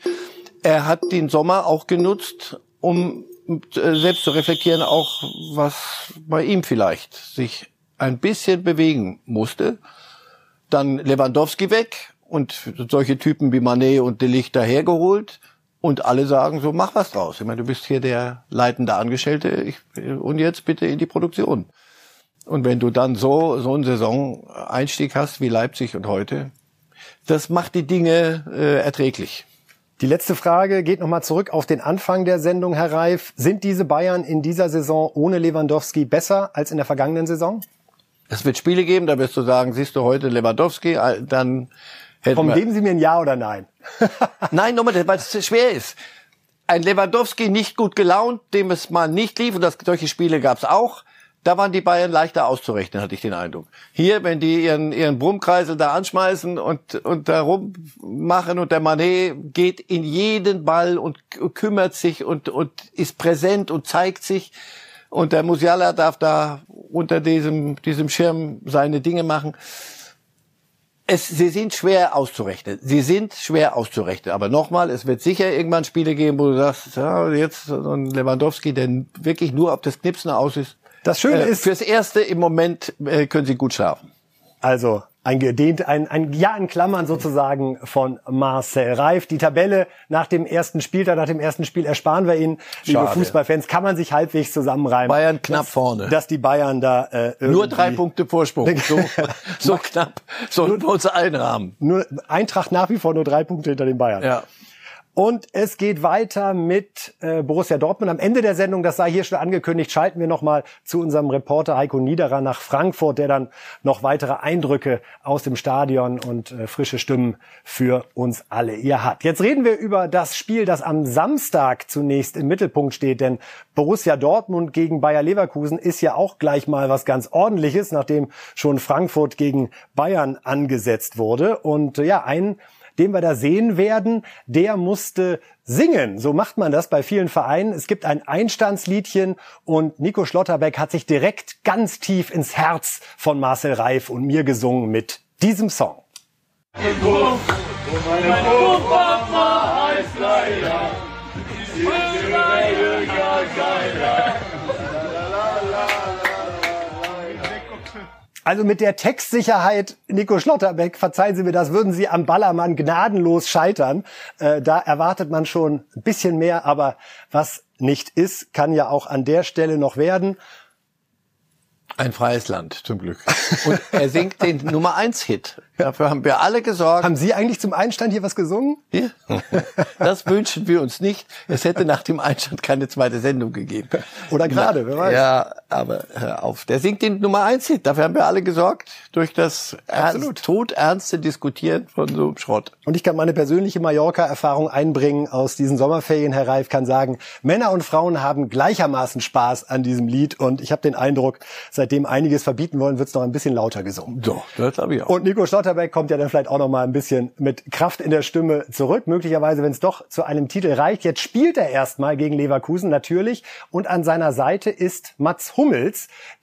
er hat den Sommer auch genutzt, um äh, selbst zu reflektieren, auch was bei ihm vielleicht sich ein bisschen bewegen musste. Dann Lewandowski weg und solche Typen wie Manet und De Ligt dahergeholt. Und alle sagen so, mach was draus. Ich meine, du bist hier der leitende Angestellte ich, und jetzt bitte in die Produktion. Und wenn du dann so, so einen Saison-Einstieg hast wie Leipzig und heute, das macht die Dinge äh, erträglich. Die letzte Frage geht nochmal zurück auf den Anfang der Sendung, Herr Reif. Sind diese Bayern in dieser Saison ohne Lewandowski besser als in der vergangenen Saison? Es wird Spiele geben, da wirst du sagen, siehst du heute Lewandowski, dann hätten Komm, geben Sie mir ein Ja oder Nein? *laughs* *laughs* Nein, nochmal, weil es schwer ist. Ein Lewandowski nicht gut gelaunt, dem es mal nicht lief, und das, solche Spiele gab es auch. Da waren die Bayern leichter auszurechnen, hatte ich den Eindruck. Hier, wenn die ihren, ihren Brummkreisel da anschmeißen und, und da rummachen und der Manet geht in jeden Ball und kümmert sich und, und ist präsent und zeigt sich, und der Musiala darf da unter diesem, diesem Schirm seine Dinge machen. Es, sie sind schwer auszurechnen. Sie sind schwer auszurechnen. Aber nochmal, es wird sicher irgendwann Spiele geben, wo du sagst, ja, jetzt so ein Lewandowski, der wirklich nur auf das Knipsen aus ist. Das Schöne äh, ist, fürs Erste im Moment äh, können sie gut schlafen. Also ein gedehnt, ein, ein Ja in Klammern sozusagen von Marcel Reif. Die Tabelle nach dem ersten Spieltag, nach dem ersten Spiel ersparen wir Ihnen, liebe Fußballfans, kann man sich halbwegs zusammenreimen. Bayern knapp dass, vorne. Dass die Bayern da äh, Nur drei Punkte Vorsprung. *laughs* So, so knapp sollten wir uns einrahmen. Nur Eintracht nach wie vor nur drei Punkte hinter den Bayern. Ja. Und es geht weiter mit äh, Borussia Dortmund. Am Ende der Sendung, das sei hier schon angekündigt, schalten wir nochmal zu unserem Reporter Heiko Niederer nach Frankfurt, der dann noch weitere Eindrücke aus dem Stadion und äh, frische Stimmen für uns alle hier hat. Jetzt reden wir über das Spiel, das am Samstag zunächst im Mittelpunkt steht, denn Borussia Dortmund gegen Bayer Leverkusen ist ja auch gleich mal was ganz ordentliches, nachdem schon Frankfurt gegen Bayern angesetzt wurde. Und äh, ja, ein den wir da sehen werden, der musste singen. So macht man das bei vielen Vereinen. Es gibt ein Einstandsliedchen und Nico Schlotterbeck hat sich direkt ganz tief ins Herz von Marcel Reif und mir gesungen mit diesem Song. Also mit der Textsicherheit, Nico Schlotterbeck, verzeihen Sie mir das, würden Sie am Ballermann gnadenlos scheitern. Äh, da erwartet man schon ein bisschen mehr, aber was nicht ist, kann ja auch an der Stelle noch werden. Ein freies Land, zum Glück. *laughs* Und er singt den Nummer eins Hit. Dafür haben wir alle gesorgt. Haben Sie eigentlich zum Einstand hier was gesungen? Ja. *laughs* Das wünschen wir uns nicht. Es hätte nach dem Einstand keine zweite Sendung gegeben. Oder gerade, wer weiß. Ja, aber hör auf. Der singt den Nummer eins Hit. Dafür haben wir alle gesorgt. Durch das ernst, todernste Diskutieren von so einem Schrott. Und ich kann meine persönliche Mallorca-Erfahrung einbringen aus diesen Sommerferien. Herr Reif kann sagen, Männer und Frauen haben gleichermaßen Spaß an diesem Lied. Und ich habe den Eindruck, seitdem einiges verbieten wollen, wird es noch ein bisschen lauter gesungen. Doch, das habe ich auch. Und Nico Schlotterbeck kommt ja dann vielleicht auch noch mal ein bisschen mit Kraft in der Stimme zurück. Möglicherweise, wenn es doch zu einem Titel reicht. Jetzt spielt er erstmal gegen Leverkusen natürlich. Und an seiner Seite ist Mats Hummels,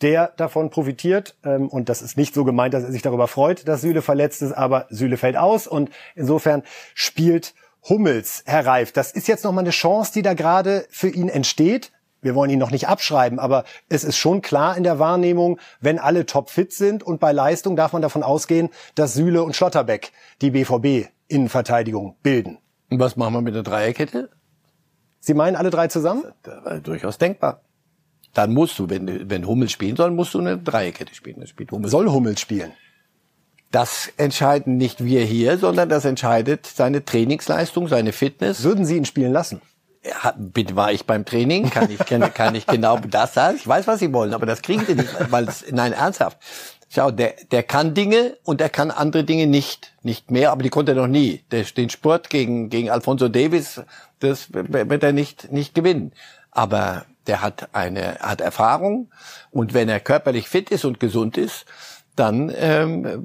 der davon profitiert. Ähm, und das ist nicht so gemeint, dass er sich darüber freut, dass Süle verletzt ist, aber Süle fällt aus. Und insofern spielt Hummels, Herr Reif. Das ist jetzt noch mal eine Chance, die da gerade für ihn entsteht wir wollen ihn noch nicht abschreiben, aber es ist schon klar in der Wahrnehmung, wenn alle topfit sind und bei Leistung darf man davon ausgehen, dass Süle und Schlotterbeck die BVB Innenverteidigung bilden. Und was machen wir mit der Dreierkette? Sie meinen alle drei zusammen? War durchaus denkbar. Dann musst du, wenn, wenn Hummels spielen soll, musst du eine Dreierkette spielen. Das spielt Hummels. Soll Hummels spielen? Das entscheiden nicht wir hier, sondern das entscheidet seine Trainingsleistung, seine Fitness. Würden Sie ihn spielen lassen? Ja, bitte war ich beim Training, kann ich, kann, kann ich genau *laughs* das sagen. Ich weiß, was Sie wollen, aber das kriegen Sie nicht, weil es, nein, ernsthaft. Schau, der, der kann Dinge und er kann andere Dinge nicht, nicht mehr, aber die konnte er noch nie. Der, den Sport gegen, gegen Alfonso Davis, das wird er nicht, nicht gewinnen. Aber der hat eine, hat Erfahrung und wenn er körperlich fit ist und gesund ist, dann ähm,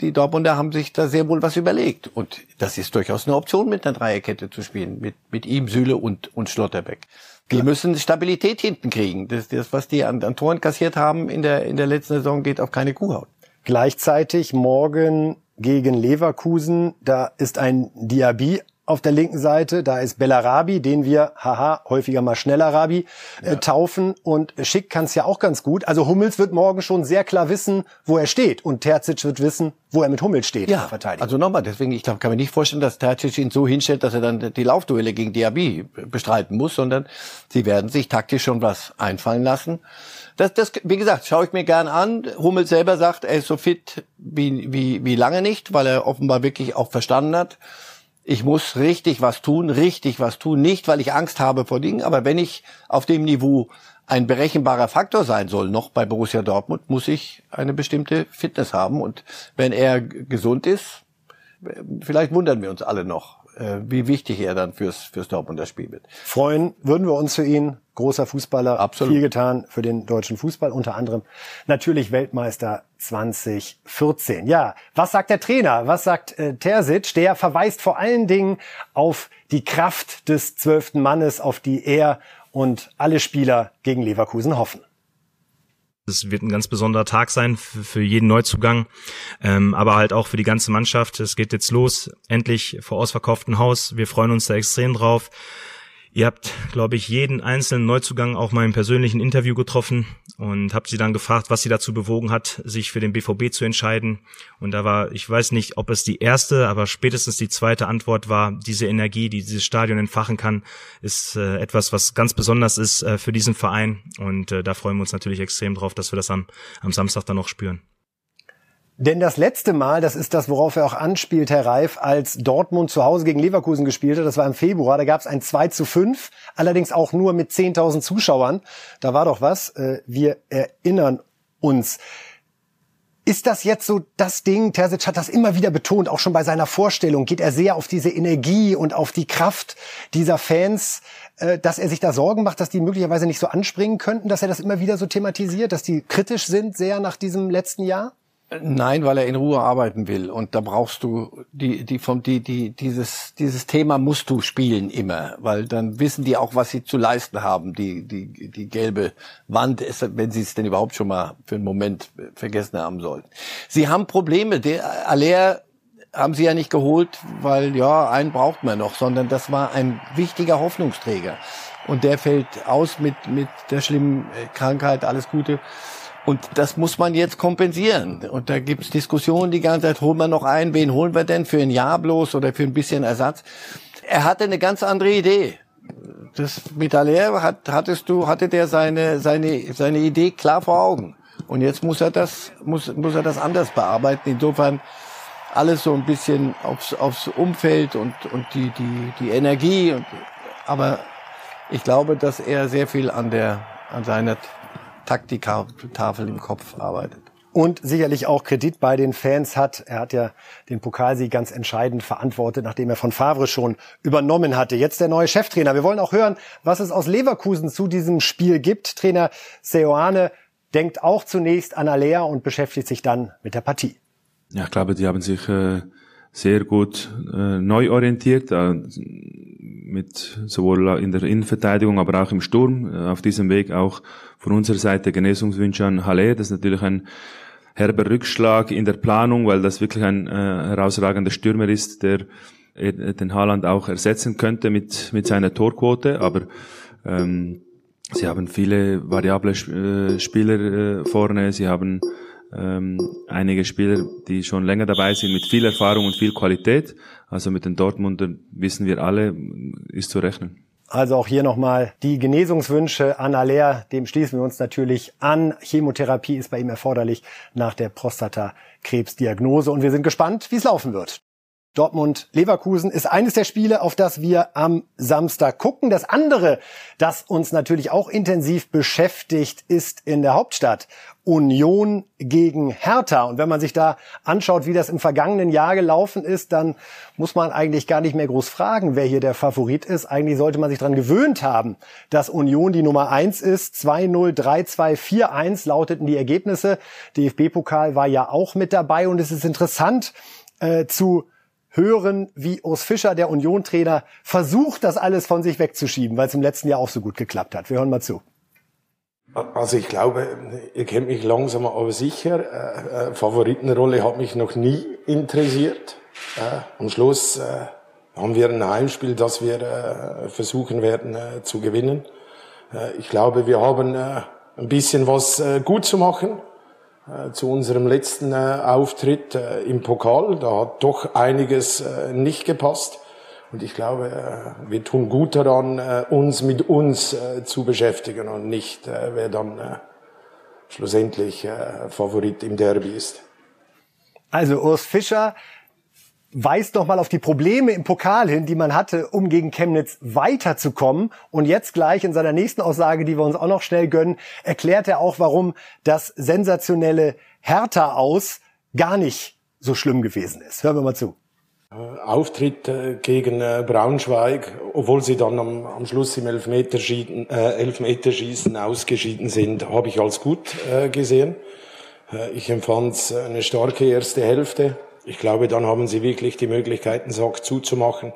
die Dortmunder haben sich da sehr wohl was überlegt. Und das ist durchaus eine Option, mit einer Dreierkette zu spielen, mit, mit ihm, Süle und, und Schlotterbeck. Die müssen Stabilität hinten kriegen. Das, das was die an, an Toren kassiert haben in der, in der letzten Saison, geht auf keine Kuhhaut. Gleichzeitig morgen gegen Leverkusen, da ist ein Diaby auf der linken Seite, da ist Bellarabi, den wir, haha, häufiger mal Schnellarabi, äh, ja. taufen. Und Schick kann es ja auch ganz gut. Also Hummels wird morgen schon sehr klar wissen, wo er steht. Und Terzic wird wissen, wo er mit Hummels steht. Ja, also nochmal, deswegen, ich glaub, kann mir nicht vorstellen, dass Terzic ihn so hinstellt, dass er dann die Laufduelle gegen Diaby bestreiten muss, sondern sie werden sich taktisch schon was einfallen lassen. Das, das, wie gesagt, schaue ich mir gern an. Hummels selber sagt, er ist so fit wie, wie, wie lange nicht, weil er offenbar wirklich auch verstanden hat, ich muss richtig was tun, richtig was tun, nicht weil ich Angst habe vor Dingen, aber wenn ich auf dem Niveau ein berechenbarer Faktor sein soll, noch bei Borussia Dortmund, muss ich eine bestimmte Fitness haben. Und wenn er gesund ist, vielleicht wundern wir uns alle noch, äh, wie wichtig er dann fürs, fürs Dortmunder Spiel wird. Freuen würden wir uns für ihn. Großer Fußballer, Absolut. viel getan für den deutschen Fußball, unter anderem natürlich Weltmeister 2014. Ja, was sagt der Trainer? Was sagt äh, Terzic? Der verweist vor allen Dingen auf die Kraft des zwölften Mannes, auf die er und alle Spieler gegen Leverkusen hoffen. Es wird ein ganz besonderer Tag sein für, jeden Neuzugang, ähm, aber halt auch für die ganze Mannschaft. Es geht jetzt los, endlich vor ausverkauftem Haus. Wir freuen uns da extrem drauf. Ihr habt, glaube ich, jeden einzelnen Neuzugang auch mal im persönlichen Interview getroffen und habt sie dann gefragt, was sie dazu bewogen hat, sich für den BVB zu entscheiden. Und da war, ich weiß nicht, ob es die erste, aber spätestens die zweite Antwort war, diese Energie, die dieses Stadion entfachen kann, ist äh, etwas, was ganz besonders ist äh, für diesen Verein. Und äh, da freuen wir uns natürlich extrem drauf, dass wir das am, am Samstag dann noch spüren. Denn das letzte Mal, das ist das, worauf er auch anspielt, Herr Reif, als Dortmund zu Hause gegen Leverkusen gespielt hat, das war im Februar, da gab es ein 2 zu 5, allerdings auch nur mit 10.000 Zuschauern. Da war doch was. Äh, wir erinnern uns. Ist das jetzt so das Ding? Terzic hat das immer wieder betont, auch schon bei seiner Vorstellung. Geht er sehr auf diese Energie und auf die Kraft dieser Fans, äh, dass er sich da Sorgen macht, dass die möglicherweise nicht so anspringen könnten, dass er das immer wieder so thematisiert, dass die kritisch sind sehr nach diesem letzten Jahr? Nein, weil er in Ruhe arbeiten will und da brauchst du die die vom die die dieses dieses Thema musst du spielen immer, weil dann wissen die auch, was sie zu leisten haben. Die die die gelbe Wand ist, wenn sie es denn überhaupt schon mal für einen Moment vergessen haben sollten. Sie haben Probleme. Der Aller haben sie ja nicht geholt, weil ja einen braucht man noch, sondern das war ein wichtiger Hoffnungsträger und der fällt aus mit mit der schlimmen Krankheit. Alles Gute. Und das muss man jetzt kompensieren. Und da gibt's Diskussionen die ganze Zeit, holen wir noch einen, wen holen wir denn für ein Jahr bloß oder für ein bisschen Ersatz? Er hatte eine ganz andere Idee. Das mit Aller hat, hattest du, hatte der seine, seine, seine Idee klar vor Augen. Und jetzt muss er das, muss, muss er das anders bearbeiten. Insofern alles so ein bisschen aufs, aufs Umfeld und, und die, die, die Energie. Und, aber ich glaube, dass er sehr viel an der, an seiner Taktiktafel im Kopf arbeitet. Und sicherlich auch Kredit bei den Fans hat. Er hat ja den Pokalsieg ganz entscheidend verantwortet, nachdem er von Favre schon übernommen hatte. Jetzt der neue Cheftrainer. Wir wollen auch hören, was es aus Leverkusen zu diesem Spiel gibt. Trainer Seoane denkt auch zunächst an Alea und beschäftigt sich dann mit der Partie. Ja, ich glaube, die haben sich äh, sehr gut äh, neu orientiert, äh, mit sowohl in der Innenverteidigung, aber auch im Sturm. Äh, auf diesem Weg auch von unserer Seite Genesungswünsche an Halle. Das ist natürlich ein herber Rückschlag in der Planung, weil das wirklich ein äh, herausragender Stürmer ist, der äh, den Haaland auch ersetzen könnte mit, mit seiner Torquote. Aber ähm, sie haben viele variable äh, Spieler äh, vorne. Sie haben ähm, einige Spieler, die schon länger dabei sind, mit viel Erfahrung und viel Qualität. Also mit den Dortmundern wissen wir alle, ist zu rechnen. Also auch hier nochmal die Genesungswünsche an Aller, dem schließen wir uns natürlich an. Chemotherapie ist bei ihm erforderlich nach der Prostatakrebsdiagnose und wir sind gespannt, wie es laufen wird. Dortmund-Leverkusen ist eines der Spiele, auf das wir am Samstag gucken. Das andere, das uns natürlich auch intensiv beschäftigt, ist in der Hauptstadt Union gegen Hertha. Und wenn man sich da anschaut, wie das im vergangenen Jahr gelaufen ist, dann muss man eigentlich gar nicht mehr groß fragen, wer hier der Favorit ist. Eigentlich sollte man sich daran gewöhnt haben, dass Union die Nummer eins ist. 2-0, 3-2, 4-1 lauteten die Ergebnisse. DFB-Pokal war ja auch mit dabei und es ist interessant äh, zu hören, wie Urs Fischer, der Union-Trainer, versucht, das alles von sich wegzuschieben, weil es im letzten Jahr auch so gut geklappt hat. Wir hören mal zu. Also ich glaube, ihr kennt mich langsam aber sicher. Äh, äh, Favoritenrolle hat mich noch nie interessiert. Äh, am Schluss äh, haben wir ein Heimspiel, das wir äh, versuchen werden äh, zu gewinnen. Ich glaube, wir haben ein bisschen was gut zu machen. Äh, zu unserem letzten äh, Auftritt äh, im Pokal. Da hat doch einiges nicht gepasst. Und ich glaube, wir tun gut daran, uns mit uns zu beschäftigen und nicht, wer dann schlussendlich Favorit im Derby ist. Also Urs Fischer weist noch mal auf die Probleme im Pokal hin, die man hatte, um gegen Chemnitz weiterzukommen. Und jetzt gleich in seiner nächsten Aussage, die wir uns auch noch schnell gönnen, erklärt er auch, warum das sensationelle Hertha aus gar nicht so schlimm gewesen ist. Hören wir mal zu. Äh, Auftritt äh, gegen äh, Braunschweig, obwohl sie dann am, am Schluss im Elfmeterschießen, äh, Elfmeterschießen ausgeschieden sind, habe ich als gut äh, gesehen. ich empfand eine starke erste Hälfte ich glaube, dann haben sie wirklich die Möglichkeit, den Sack zuzumachen.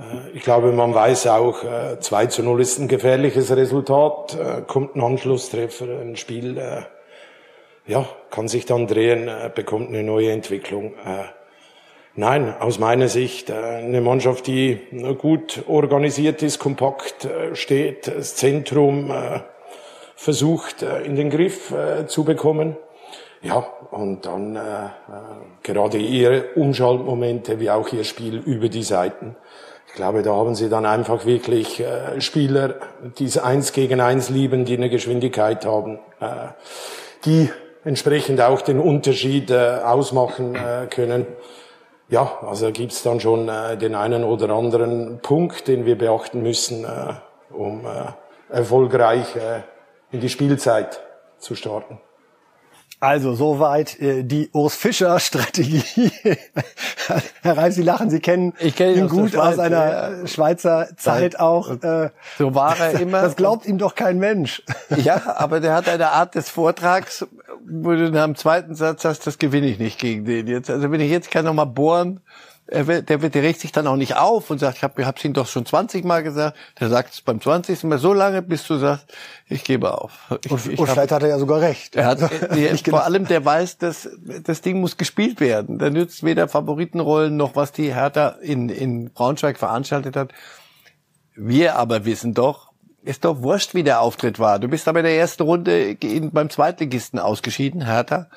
Äh, ich glaube, man weiß auch, 2 äh, zu 0 ist ein gefährliches Resultat, äh, kommt ein Anschlusstreffer, ein Spiel, ja, kann sich dann drehen, bekommt eine neue Entwicklung. Nein, aus meiner Sicht eine Mannschaft, die gut organisiert ist, kompakt steht, das Zentrum versucht in den Griff zu bekommen. Ja, und dann äh, gerade ihre Umschaltmomente wie auch ihr Spiel über die Seiten. Ich glaube, da haben sie dann einfach wirklich äh, Spieler, die es eins gegen eins lieben, die eine Geschwindigkeit haben, äh, die entsprechend auch den Unterschied äh, ausmachen äh, können. Ja, also gibt's dann schon äh, den einen oder anderen Punkt, den wir beachten müssen, äh, um äh, erfolgreich äh, in die Spielzeit zu starten. Also soweit äh, die Urs Fischer Strategie. *laughs* Herr Reif, Sie lachen, Sie kennen ich kenn ihn ihn gut aus, aus einer Schweizer Zeit auch. Äh, so war er immer. Das glaubt ihm doch kein Mensch. *laughs* Ja, aber der hat eine Art des Vortrags, wo du nach dem zweiten Satz sagst, das gewinne ich nicht gegen den jetzt. Also wenn ich jetzt kann noch mal bohren, er wird, der, der regt sich dann auch nicht auf und sagt, ich habe es ihm doch schon 20 Mal gesagt. Der sagt es beim 20. Mal so lange, bis du sagst, ich gebe auf. Ich, und, ich und vielleicht hat er ja sogar recht. Er hat, *laughs* äh, vor allem, der weiß, dass das Ding muss gespielt werden. Der nützt weder Favoritenrollen noch was die Hertha in, in Braunschweig veranstaltet hat. Wir aber wissen doch, ist doch wurscht, wie der Auftritt war. Du bist aber in der ersten Runde beim Zweitligisten ausgeschieden, Hertha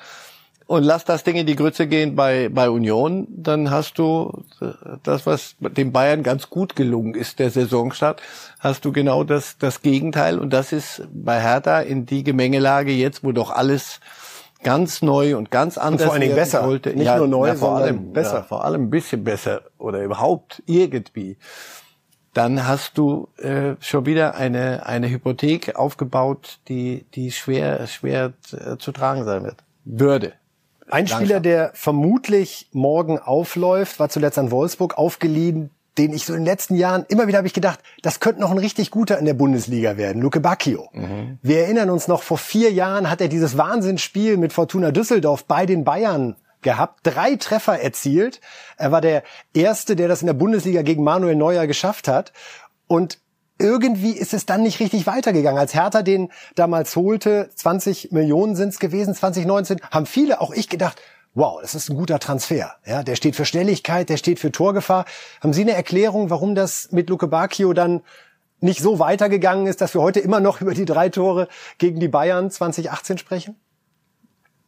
und lass das Ding in die Grütze gehen bei, bei Union, dann hast du das, was dem Bayern ganz gut gelungen ist, der Saisonstart, hast du genau das, das Gegenteil. Und das ist bei Hertha in die Gemengelage jetzt, wo doch alles ganz neu und ganz anders und vor allen Dingen besser. Wollte. Nicht ja, nur neu, ja, vor sondern allem, besser. Ja, vor allem ein bisschen besser oder überhaupt irgendwie. Dann hast du äh, schon wieder eine, eine Hypothek aufgebaut, die, die schwer, schwer äh, zu tragen sein wird. Würde. Ein Spieler, der vermutlich morgen aufläuft, war zuletzt an Wolfsburg aufgeliehen, den ich so in den letzten Jahren immer wieder habe ich gedacht, das könnte noch ein richtig guter in der Bundesliga werden, Luke Bacchio. Mhm. Wir erinnern uns noch, vor vier Jahren hat er dieses Wahnsinnsspiel mit Fortuna Düsseldorf bei den Bayern gehabt, drei Treffer erzielt. Er war der Erste, der das in der Bundesliga gegen Manuel Neuer geschafft hat. Und irgendwie ist es dann nicht richtig weitergegangen. Als Hertha den damals holte, 20 Millionen sind es gewesen, 2019, haben viele, auch ich gedacht, wow, das ist ein guter Transfer. Ja, der steht für Schnelligkeit, der steht für Torgefahr. Haben Sie eine Erklärung, warum das mit Luke Bacchio dann nicht so weitergegangen ist, dass wir heute immer noch über die drei Tore gegen die Bayern 2018 sprechen?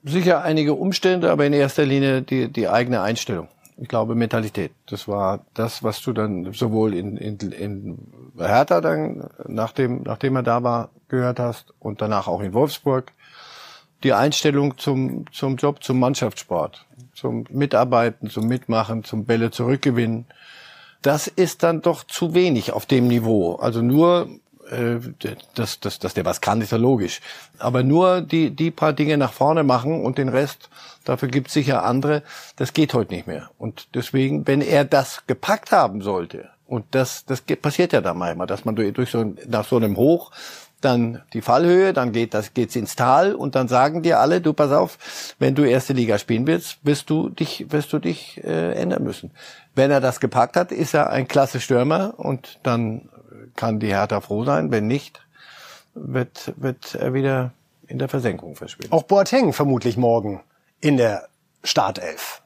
Sicher einige Umstände, aber in erster Linie die, die eigene Einstellung ich glaube, Mentalität. Das war das, was du dann sowohl in, in, in Hertha dann, nachdem, nachdem er da war, gehört hast und danach auch in Wolfsburg. Die Einstellung zum, zum Job, zum Mannschaftssport, zum Mitarbeiten, zum Mitmachen, zum Bälle zurückgewinnen. Das ist dann doch zu wenig auf dem Niveau. Also nur äh, dass, dass, dass der was kann, ist ja logisch. Aber nur die, die paar Dinge nach vorne machen und den Rest, dafür gibt es sicher andere, das geht heute nicht mehr. Und deswegen, wenn er das gepackt haben sollte, und das, das passiert ja dann manchmal, dass man durch so, nach so einem Hoch dann die Fallhöhe, dann geht das geht's ins Tal und dann sagen dir alle, du pass auf, wenn du erste Liga spielen willst, wirst du dich wirst du dich äh, ändern müssen. Wenn er das gepackt hat, ist er ein klasse Stürmer und dann kann die Hertha froh sein. Wenn nicht, wird, wird er wieder in der Versenkung verschwinden. Auch Boateng vermutlich morgen in der Startelf.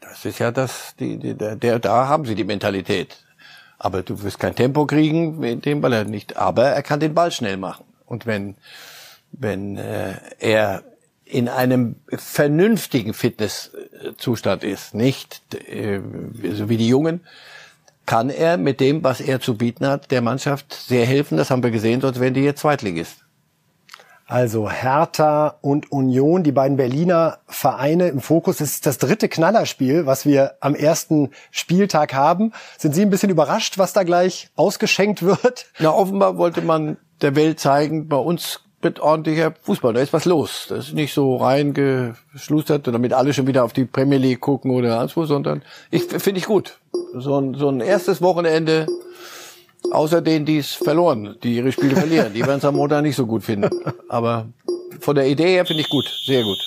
Das ist ja das, die, die, der, der, da haben sie die Mentalität. Aber du wirst kein Tempo kriegen mit dem, er nicht, aber er kann den Ball schnell machen. Und wenn, wenn äh, er in einem vernünftigen Fitnesszustand ist, nicht äh, so wie die Jungen, kann er mit dem, was er zu bieten hat, der Mannschaft sehr helfen. Das haben wir gesehen, sonst wären die jetzt Zweitligist. Also Hertha und Union, die beiden Berliner Vereine im Fokus. Das ist das dritte Knallerspiel, was wir am ersten Spieltag haben. Sind Sie ein bisschen überrascht, was da gleich ausgeschenkt wird? Na, offenbar wollte man der Welt zeigen, bei uns wird ordentlicher Fußball. Da ist was los. Das ist nicht so reingeschlustert, damit alle schon wieder auf die Premier League gucken oder sonst wo, sondern ich finde ich gut. So ein, so ein erstes Wochenende, außer denen, die es verloren, die ihre Spiele verlieren. Die werden es am Montag nicht so gut finden. Aber von der Idee her finde ich gut, sehr gut.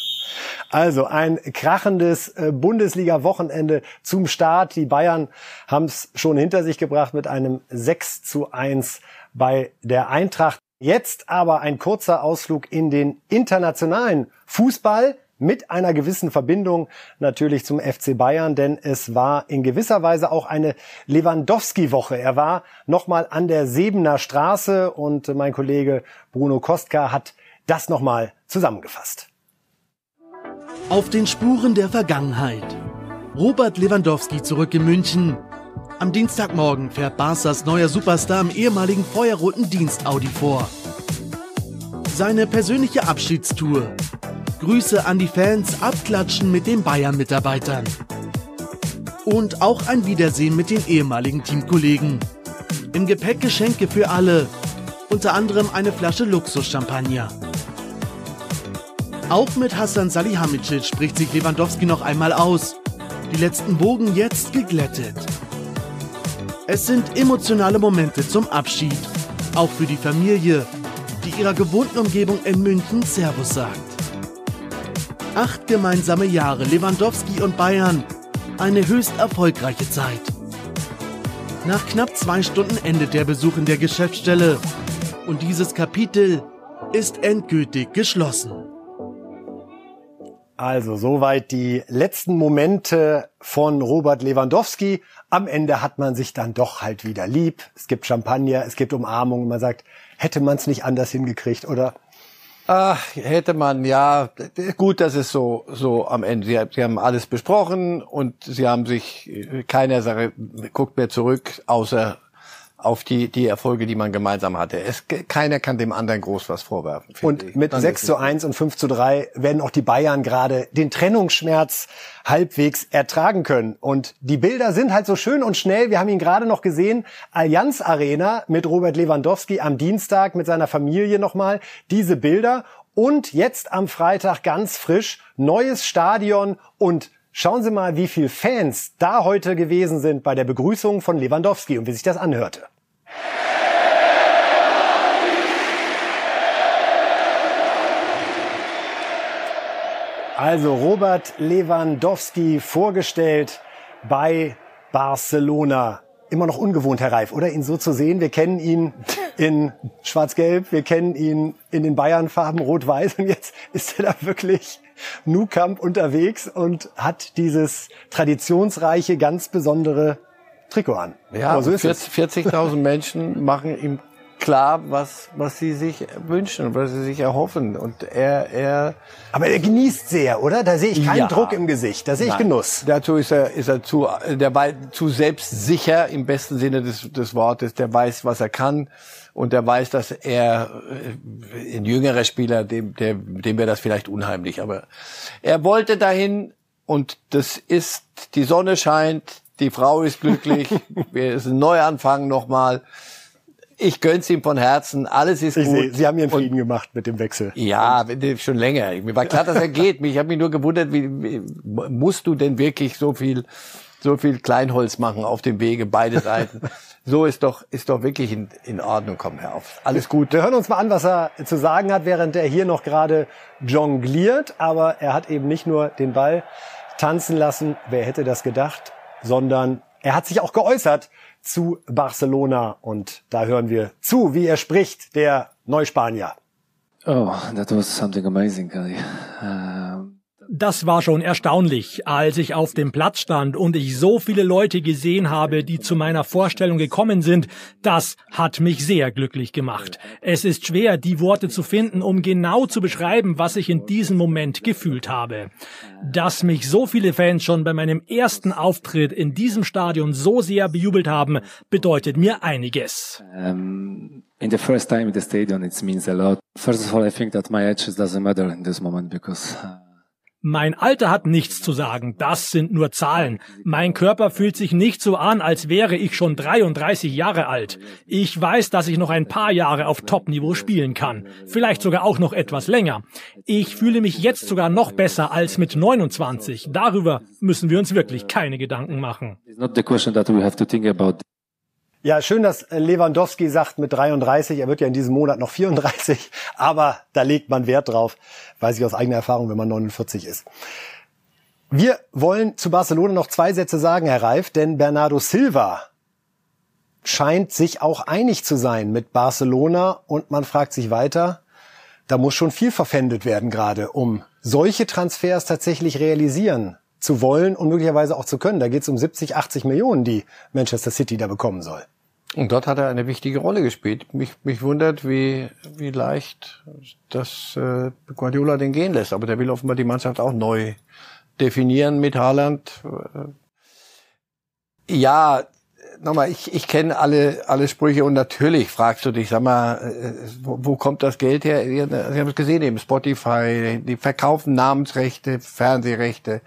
Also ein krachendes äh, Bundesliga-Wochenende zum Start. Die Bayern haben es schon hinter sich gebracht mit einem 6 zu 1 bei der Eintracht. Jetzt aber ein kurzer Ausflug in den internationalen Fußball. Mit einer gewissen Verbindung natürlich zum FC Bayern, denn es war in gewisser Weise auch eine Lewandowski-Woche. Er war nochmal an der Sebener Straße und mein Kollege Bruno Kostka hat das nochmal zusammengefasst. Auf den Spuren der Vergangenheit. Robert Lewandowski zurück in München. Am Dienstagmorgen fährt Barca's neuer Superstar im ehemaligen feuerroten Dienst Audi vor. Seine persönliche Abschiedstour. Grüße an die Fans, abklatschen mit den Bayern-Mitarbeitern. Und auch ein Wiedersehen mit den ehemaligen Teamkollegen. Im Gepäck Geschenke für alle. Unter anderem eine Flasche Luxus-Champagner. Auch mit Hassan Salihamidzic spricht sich Lewandowski noch einmal aus. Die letzten Wogen jetzt geglättet. Es sind emotionale Momente zum Abschied. Auch für die Familie, die ihrer gewohnten Umgebung in München Servus sagt. Acht gemeinsame Jahre Lewandowski und Bayern. Eine höchst erfolgreiche Zeit. Nach knapp zwei Stunden endet der Besuch in der Geschäftsstelle. Und dieses Kapitel ist endgültig geschlossen. Also soweit die letzten Momente von Robert Lewandowski. Am Ende hat man sich dann doch halt wieder lieb. Es gibt Champagner, es gibt Umarmungen. Man sagt, hätte man es nicht anders hingekriegt, oder? Ach, hätte man, ja, gut, das ist so, so am Ende. Sie, sie haben alles besprochen und sie haben sich, keiner Sache guckt mehr zurück, außer auf die, die Erfolge, die man gemeinsam hatte. Es, keiner kann dem anderen groß was vorwerfen. Und ich. mit Dann 6 ist zu es- 1 und 5 zu 3 werden auch die Bayern gerade den Trennungsschmerz halbwegs ertragen können. Und die Bilder sind halt so schön und schnell. Wir haben ihn gerade noch gesehen. Allianz Arena mit Robert Lewandowski am Dienstag mit seiner Familie nochmal. Diese Bilder. Und jetzt am Freitag ganz frisch neues Stadion und Schauen Sie mal, wie viele Fans da heute gewesen sind bei der Begrüßung von Lewandowski und wie sich das anhörte. Also Robert Lewandowski vorgestellt bei Barcelona. Immer noch ungewohnt, Herr Reif, oder ihn so zu sehen. Wir kennen ihn in Schwarz-Gelb, wir kennen ihn in den Bayern-Farben Rot-Weiß und jetzt ist er da wirklich Nou Camp unterwegs und hat dieses traditionsreiche, ganz besondere Trikot an. Ja, Aber so ist es. *laughs* 40 40.000 Menschen machen ihm klar, was, was sie sich wünschen, was sie sich erhoffen. Und er, er, Aber er genießt sehr, oder? Da sehe ich keinen Ja. Druck im Gesicht, da sehe ich Nein. Genuss. Dazu ist er, ist er zu, der war zu selbstsicher im besten Sinne des, des Wortes. Der weiß, was er kann. Und der weiß, dass er, äh, ein jüngerer Spieler, dem, der, dem wäre das vielleicht unheimlich. Aber er wollte dahin und das ist, die Sonne scheint, die Frau ist glücklich, *laughs* wir ist ein Neuanfang nochmal. Ich gönn's ihm von Herzen, alles ist Ich gut. sehe, Sie haben Ihren Und- Frieden gemacht mit dem Wechsel. ja, schon länger. Mir war klar, dass er *laughs* geht. Ich habe mich nur gewundert, wie, wie musst du denn wirklich so viel, so viel Kleinholz machen auf dem Wege, beide *laughs* Seiten? So ist doch, ist doch wirklich in, in Ordnung. Komm, hör auf. Alles gut. Wir hören uns mal an, was er zu sagen hat, während er hier noch gerade jongliert. Aber er hat eben nicht nur den Ball tanzen lassen, wer hätte das gedacht, sondern er hat sich auch geäußert zu Barcelona. Und da hören wir zu, wie er spricht, der Neuspanier. Oh, that was something amazing, Kelly. Das war schon erstaunlich, als ich auf dem Platz stand und ich so viele Leute gesehen habe, die zu meiner Vorstellung gekommen sind. Das hat mich sehr glücklich gemacht. Es ist schwer, die Worte zu finden, um genau zu beschreiben, was ich in diesem Moment gefühlt habe. Dass mich so viele Fans schon bei meinem ersten Auftritt in diesem Stadion so sehr bejubelt haben, bedeutet mir einiges. um, in the first time in the stadium, it means a lot. First of all, I think that my age doesn't matter in this moment because uh, Mein Alter hat nichts zu sagen, das sind nur Zahlen. Mein Körper fühlt sich nicht so an, als wäre ich schon 33 Jahre alt. Ich weiß, dass ich noch ein paar Jahre auf Top-Niveau spielen kann. Vielleicht sogar auch noch etwas länger. Ich fühle mich jetzt sogar noch besser als mit 29. Darüber müssen wir uns wirklich keine Gedanken machen. Ja, schön, dass Lewandowski sagt mit 33, er wird ja in diesem Monat noch 34, *laughs* aber da legt man Wert drauf, weiß ich aus eigener Erfahrung, wenn man 49 ist. Wir wollen zu Barcelona noch zwei Sätze sagen, Herr Reif, denn Bernardo Silva scheint sich auch einig zu sein mit Barcelona und man fragt sich weiter, da muss schon viel verpfändet werden gerade, um solche Transfers tatsächlich realisieren zu wollen und möglicherweise auch zu können. Da geht es um 70, 80 Millionen, die Manchester City da bekommen soll. Und dort hat er eine wichtige Rolle gespielt. Mich, mich wundert, wie, wie leicht das äh, Guardiola den gehen lässt. Aber der will offenbar die Mannschaft auch neu definieren mit Haaland. Ja, nochmal, ich, ich kenne alle, alle Sprüche und natürlich fragst du dich, sag mal, äh, wo, wo kommt das Geld her? Sie haben es gesehen, eben Spotify, die verkaufen Namensrechte, Fernsehrechte,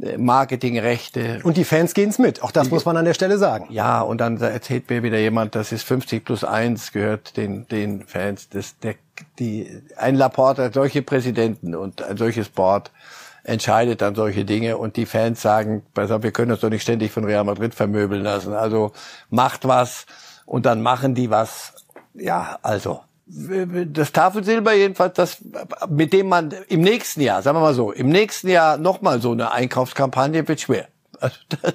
äh, Marketingrechte. Und die Fans gehen's mit, auch das muss man an der Stelle sagen. Ja, und dann erzählt mir wieder jemand, das ist 50 plus 1 gehört den, den Fans. Das, der, die, ein Laporte, solche Präsidenten und ein solches Board entscheidet dann solche Dinge und die Fans sagen, wir können uns doch nicht ständig von Real Madrid vermöbeln lassen. Also macht was und dann machen die was. Ja, also das Tafelsilber jedenfalls, das mit dem man im nächsten Jahr, sagen wir mal so, im nächsten Jahr nochmal so eine Einkaufskampagne wird schwer. Also *laughs* das,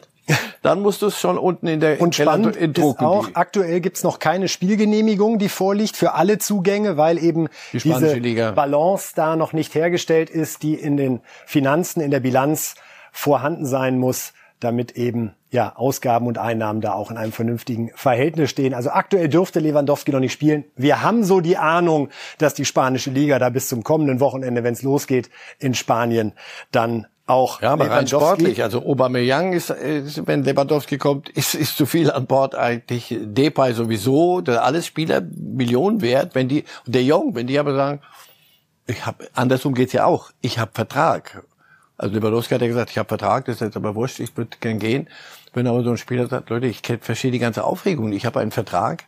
dann musst du es schon unten in der Und spannend in ist auch, aktuell gibt's noch keine Spielgenehmigung, die vorliegt für alle Zugänge, weil eben die diese Liga. Balance da noch nicht hergestellt ist, die in den Finanzen, in der Bilanz vorhanden sein muss, damit eben ja Ausgaben und Einnahmen da auch in einem vernünftigen Verhältnis stehen. Also aktuell dürfte Lewandowski noch nicht spielen. Wir haben so die Ahnung, dass die spanische Liga da bis zum kommenden Wochenende, wenn es losgeht in Spanien, dann auch ja, aber rein sportlich. Also Aubameyang ist, ist, wenn Lewandowski kommt, ist, ist zu viel an Bord eigentlich. Depay sowieso, das alles Spieler Millionen wert. Wenn die, der Jung, wenn die aber sagen, ich habe, andersrum geht's ja auch. Ich habe Vertrag. Also Lewandowski hat ja gesagt, ich habe Vertrag, das ist jetzt aber wurscht, ich würde gern gehen. Wenn aber so ein Spieler sagt, Leute, ich verstehe die ganze Aufregung, ich habe einen Vertrag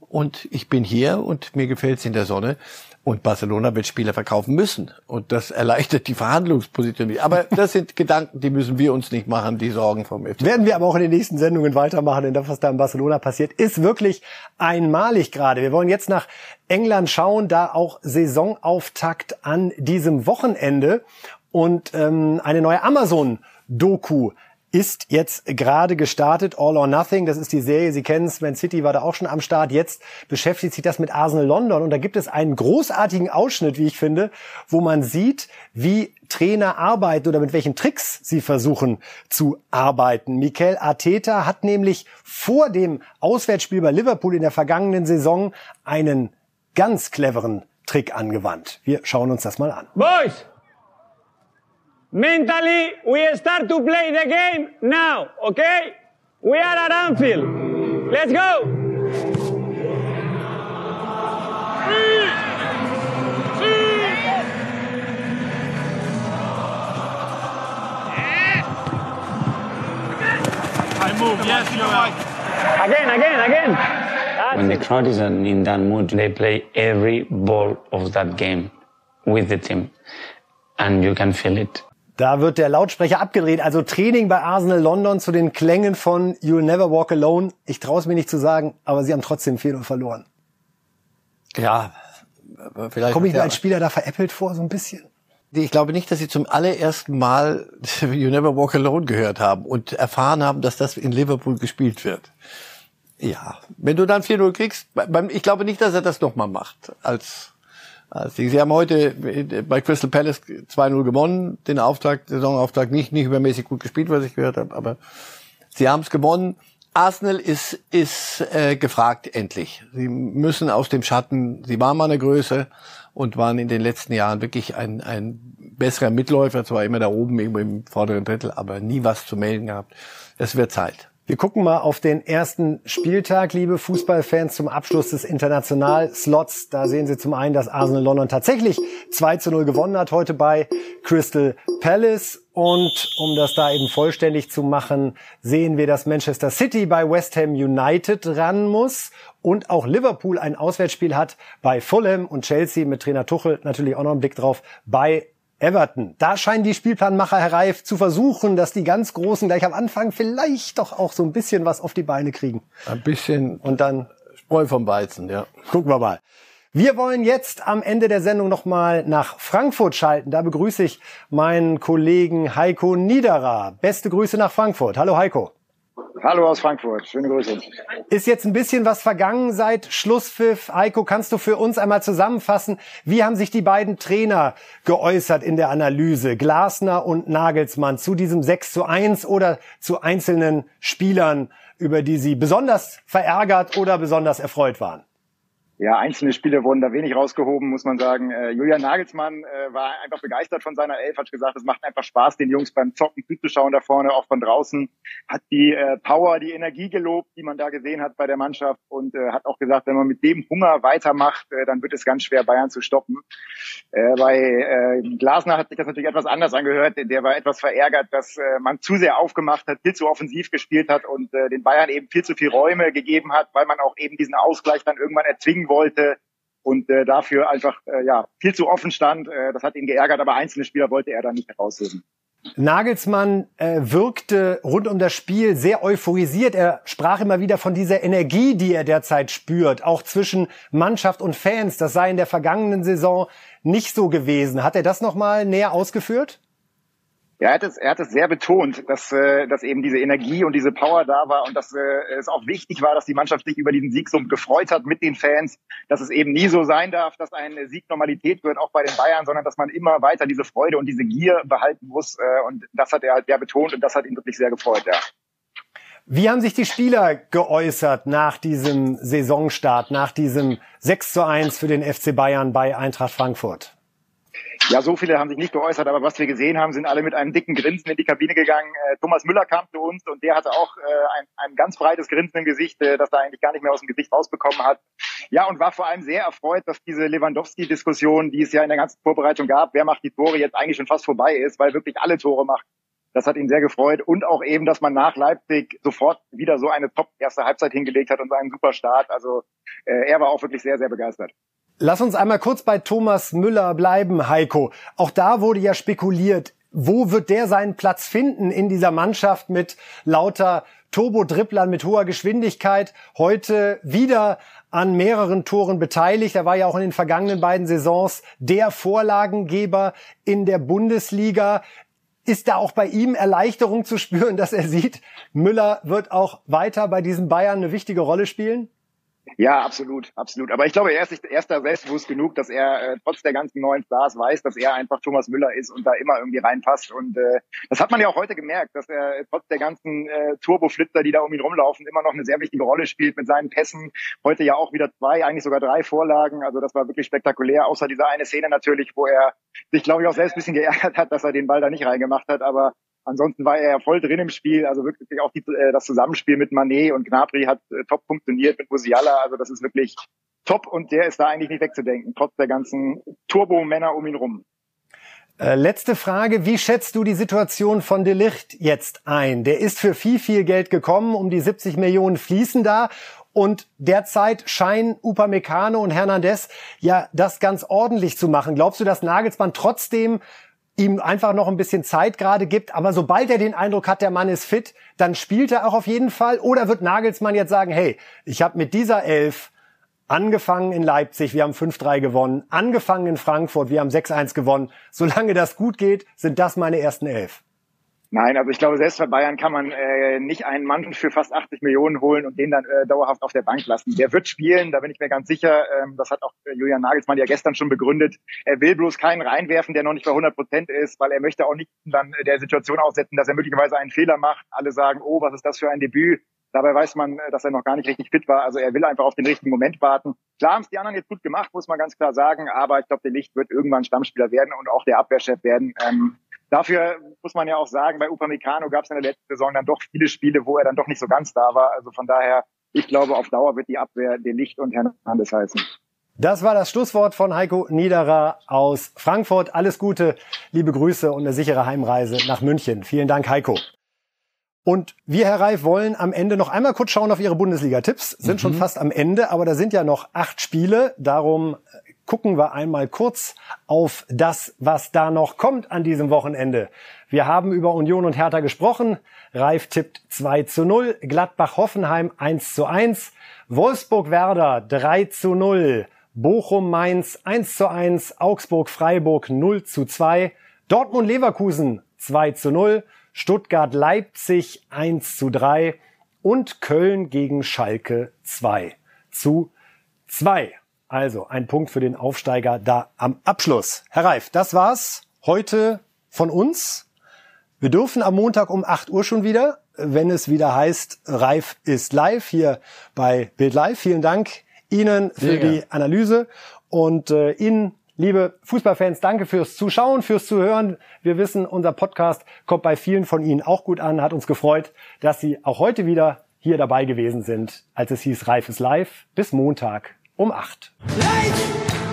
und ich bin hier und mir gefällt's in der Sonne, und Barcelona wird Spieler verkaufen müssen. Und das erleichtert die Verhandlungsposition. Aber das sind *laughs* Gedanken, die müssen wir uns nicht machen, die Sorgen vom FC. Werden wir aber auch in den nächsten Sendungen weitermachen, denn das, was da in Barcelona passiert, ist wirklich einmalig gerade. Wir wollen jetzt nach England schauen, da auch Saisonauftakt an diesem Wochenende und ähm, eine neue Amazon-Doku ist jetzt gerade gestartet. All or Nothing, das ist die Serie, Sie kennen es, Man City war da auch schon am Start. Jetzt beschäftigt sich das mit Arsenal London und da gibt es einen großartigen Ausschnitt, wie ich finde, wo man sieht, wie Trainer arbeiten oder mit welchen Tricks sie versuchen zu arbeiten. Mikel Arteta hat nämlich vor dem Auswärtsspiel bei Liverpool in der vergangenen Saison einen ganz cleveren Trick angewandt. Wir schauen uns das mal an. Boys! Mentally, we start to play the game now, okay? We are at Anfield. Let's go! I move, yes, you're right. Again, again, again. That's when the crowd is in that mood, they play every ball of that game with the team. And you can feel it. Da wird der Lautsprecher abgedreht. Also Training bei Arsenal London zu den Klängen von You'll Never Walk Alone. Ich traue es mir nicht zu sagen, aber sie haben trotzdem viel und verloren. Ja, vielleicht. Komme ich mir als Spieler da veräppelt vor, so ein bisschen? Ich glaube nicht, dass sie zum allerersten Mal *laughs* You Never Walk Alone gehört haben und erfahren haben, dass das in Liverpool gespielt wird. Ja, wenn du dann 4-0 kriegst, ich glaube nicht, dass er das nochmal macht als also Sie haben heute bei Crystal Palace 2-0 gewonnen, den Auftrag, Saisonauftrag nicht, nicht übermäßig gut gespielt, was ich gehört habe, aber Sie haben es gewonnen. Arsenal ist, ist äh, gefragt endlich. Sie müssen aus dem Schatten, sie waren mal eine Größe und waren in den letzten Jahren wirklich ein, ein besserer Mitläufer, zwar immer da oben, irgendwo im vorderen Drittel, aber nie was zu melden gehabt. Es wird Zeit. Wir gucken mal auf den ersten Spieltag, liebe Fußballfans, zum Abschluss des International-Slots. Da sehen Sie zum einen, dass Arsenal London tatsächlich 2 zu 0 gewonnen hat heute bei Crystal Palace. Und um das da eben vollständig zu machen, sehen wir, dass Manchester City bei West Ham United ran muss und auch Liverpool ein Auswärtsspiel hat bei Fulham und Chelsea mit Trainer Tuchel natürlich auch noch einen Blick drauf bei Everton. Da scheinen die Spielplanmacher, Herr Reif, zu versuchen, dass die ganz Großen gleich am Anfang vielleicht doch auch so ein bisschen was auf die Beine kriegen. Ein bisschen. Und dann Spreu vom Weizen, ja. Gucken wir mal. Wir wollen jetzt am Ende der Sendung nochmal nach Frankfurt schalten. Da begrüße ich meinen Kollegen Heiko Niederer. Beste Grüße nach Frankfurt. Hallo Heiko. Hallo aus Frankfurt. Schöne Grüße. Ist jetzt ein bisschen was vergangen seit Schlusspfiff. Eiko, kannst du für uns einmal zusammenfassen, wie haben sich die beiden Trainer geäußert in der Analyse, Glasner und Nagelsmann, zu diesem 6 zu 1 oder zu einzelnen Spielern, über die sie besonders verärgert oder besonders erfreut waren? Ja, einzelne Spiele wurden da wenig rausgehoben, muss man sagen. Äh, Julian Nagelsmann äh, war einfach begeistert von seiner Elf, hat gesagt, es macht einfach Spaß, den Jungs beim Zocken zuzuschauen da vorne, auch von draußen. Hat die äh, Power, die Energie gelobt, die man da gesehen hat bei der Mannschaft und hat auch gesagt, wenn man mit dem Hunger weitermacht, dann wird es ganz schwer, Bayern zu stoppen. Äh, bei Glasner hat sich das natürlich etwas anders angehört. Der war etwas verärgert, dass man zu sehr aufgemacht hat, viel zu offensiv gespielt hat und den Bayern eben viel zu viel Räume gegeben hat, weil man auch eben diesen Ausgleich dann irgendwann erzwingen wollte und äh, dafür einfach äh, ja viel zu offen stand. Äh, das hat ihn geärgert, aber einzelne Spieler wollte er dann nicht herausheben. Nagelsmann äh, wirkte rund um das Spiel sehr euphorisiert. Er sprach immer wieder von dieser Energie, die er derzeit spürt, auch zwischen Mannschaft und Fans. Das sei in der vergangenen Saison nicht so gewesen. Hat er das noch mal näher ausgeführt? Ja, er hat es, er hat es sehr betont, dass, äh, dass eben diese Energie und diese Power da war und dass äh, es auch wichtig war, dass die Mannschaft sich über diesen Sieg so gefreut hat mit den Fans, dass es eben nie so sein darf, dass ein Sieg Normalität wird, auch bei den Bayern, sondern dass man immer weiter diese Freude und diese Gier behalten muss. Äh, und das hat er halt sehr betont und das hat ihn wirklich sehr gefreut, ja. Wie haben sich die Spieler geäußert nach diesem Saisonstart, nach diesem 6 zu 1 für den FC Bayern bei Eintracht Frankfurt? Ja, so viele haben sich nicht geäußert, aber was wir gesehen haben, sind alle mit einem dicken Grinsen in die Kabine gegangen. Äh, Thomas Müller kam zu uns und der hatte auch äh, ein, ein ganz breites Grinsen im Gesicht, äh, das er eigentlich gar nicht mehr aus dem Gesicht rausbekommen hat. Ja, und war vor allem sehr erfreut, dass diese Lewandowski-Diskussion, die es ja in der ganzen Vorbereitung gab, wer macht die Tore, jetzt eigentlich schon fast vorbei ist, weil wirklich alle Tore macht. Das hat ihn sehr gefreut und auch eben, dass man nach Leipzig sofort wieder so eine top erste Halbzeit hingelegt hat und einen super Start. Also äh, er war auch wirklich sehr, sehr begeistert. Lass uns einmal kurz bei Thomas Müller bleiben, Heiko. Auch da wurde ja spekuliert, wo wird der seinen Platz finden in dieser Mannschaft mit lauter Turbo-Dribblern mit hoher Geschwindigkeit. Heute wieder an mehreren Toren beteiligt. Er war ja auch in den vergangenen beiden Saisons der Vorlagengeber in der Bundesliga. Ist da auch bei ihm Erleichterung zu spüren, dass er sieht, Müller wird auch weiter bei diesen Bayern eine wichtige Rolle spielen? Ja, absolut, absolut. Aber ich glaube, er ist, sich, er ist da selbstbewusst genug, dass er äh, trotz der ganzen neuen Stars weiß, dass er einfach Thomas Müller ist und da immer irgendwie reinpasst. Und äh, das hat man ja auch heute gemerkt, dass er trotz der ganzen äh, Turboflitzer, die da um ihn rumlaufen, immer noch eine sehr wichtige Rolle spielt mit seinen Pässen. Heute ja auch wieder zwei, eigentlich sogar drei Vorlagen. Also das war wirklich spektakulär, außer dieser eine Szene natürlich, wo er sich, glaube ich, auch selbst ein bisschen geärgert hat, dass er den Ball da nicht reingemacht hat. Aber Ansonsten war er ja voll drin im Spiel. Also wirklich auch die, äh, das Zusammenspiel mit Manet und Gnabry hat äh, top funktioniert mit Musiala. Also das ist wirklich top und der ist da eigentlich nicht wegzudenken, trotz der ganzen Turbo-Männer um ihn rum. Äh, letzte Frage. Wie schätzt du die Situation von De Licht jetzt ein? Der ist für viel, viel Geld gekommen. Um die 70 Millionen fließen da. Und derzeit scheinen Upamecano und Hernandez ja das ganz ordentlich zu machen. Glaubst du, dass Nagelsmann trotzdem ihm einfach noch ein bisschen Zeit gerade gibt. Aber sobald er den Eindruck hat, der Mann ist fit, dann spielt er auch auf jeden Fall. Oder wird Nagelsmann jetzt sagen, hey, ich habe mit dieser Elf angefangen in Leipzig, wir haben 5-3 gewonnen, angefangen in Frankfurt, wir haben 6-1 gewonnen. Solange das gut geht, sind das meine ersten Elf. Nein, also ich glaube, selbst bei Bayern kann man äh, nicht einen Mann für fast 80 Millionen holen und den dann äh, dauerhaft auf der Bank lassen. Der wird spielen, da bin ich mir ganz sicher. Ähm, das hat auch äh, Julian Nagelsmann ja gestern schon begründet. Er will bloß keinen reinwerfen, der noch nicht bei 100 Prozent ist, weil er möchte auch nicht dann der Situation aussetzen, dass er möglicherweise einen Fehler macht. Alle sagen, oh, was ist das für ein Debüt? Dabei weiß man, äh, dass er noch gar nicht richtig fit war. Also er will einfach auf den richtigen Moment warten. Klar haben es die anderen jetzt gut gemacht, muss man ganz klar sagen. Aber ich glaube, der Licht wird irgendwann Stammspieler werden und auch der Abwehrchef werden. Ähm, Dafür muss man ja auch sagen, bei Upamecano gab es in der letzten Saison dann doch viele Spiele, wo er dann doch nicht so ganz da war. Also von daher, ich glaube, auf Dauer wird die Abwehr den Licht und Hernandez heißen. Das war das Schlusswort von Heiko Niederer aus Frankfurt. Alles Gute, liebe Grüße und eine sichere Heimreise nach München. Vielen Dank, Heiko. Und wir, Herr Reif, wollen am Ende noch einmal kurz schauen auf Ihre Bundesliga-Tipps. Sind mhm. schon fast am Ende, aber da sind ja noch acht Spiele. Darum gucken wir einmal kurz auf das, was da noch kommt an diesem Wochenende. Wir haben über Union und Hertha gesprochen. Reif tippt 2 zu 0, Gladbach-Hoffenheim 1 zu 1, Wolfsburg-Werder 3 zu 0, Bochum-Mainz 1 zu 1, Augsburg-Freiburg 0 zu 2, Dortmund-Leverkusen 2 zu 0, Stuttgart-Leipzig 1 zu 3 und Köln gegen Schalke 2 zu 2. Also ein Punkt für den Aufsteiger da am Abschluss. Herr Reif, das war's heute von uns. Wir dürfen am Montag um 8 Uhr schon wieder, wenn es wieder heißt, Reif ist live hier bei Bild Live. Vielen Dank Ihnen für die Analyse und äh, Ihnen Liebe Fußballfans, danke fürs Zuschauen, fürs Zuhören. Wir wissen, unser Podcast kommt bei vielen von Ihnen auch gut an. Hat uns gefreut, dass Sie auch heute wieder hier dabei gewesen sind, als es hieß Reif ist live. Bis Montag um acht. Live!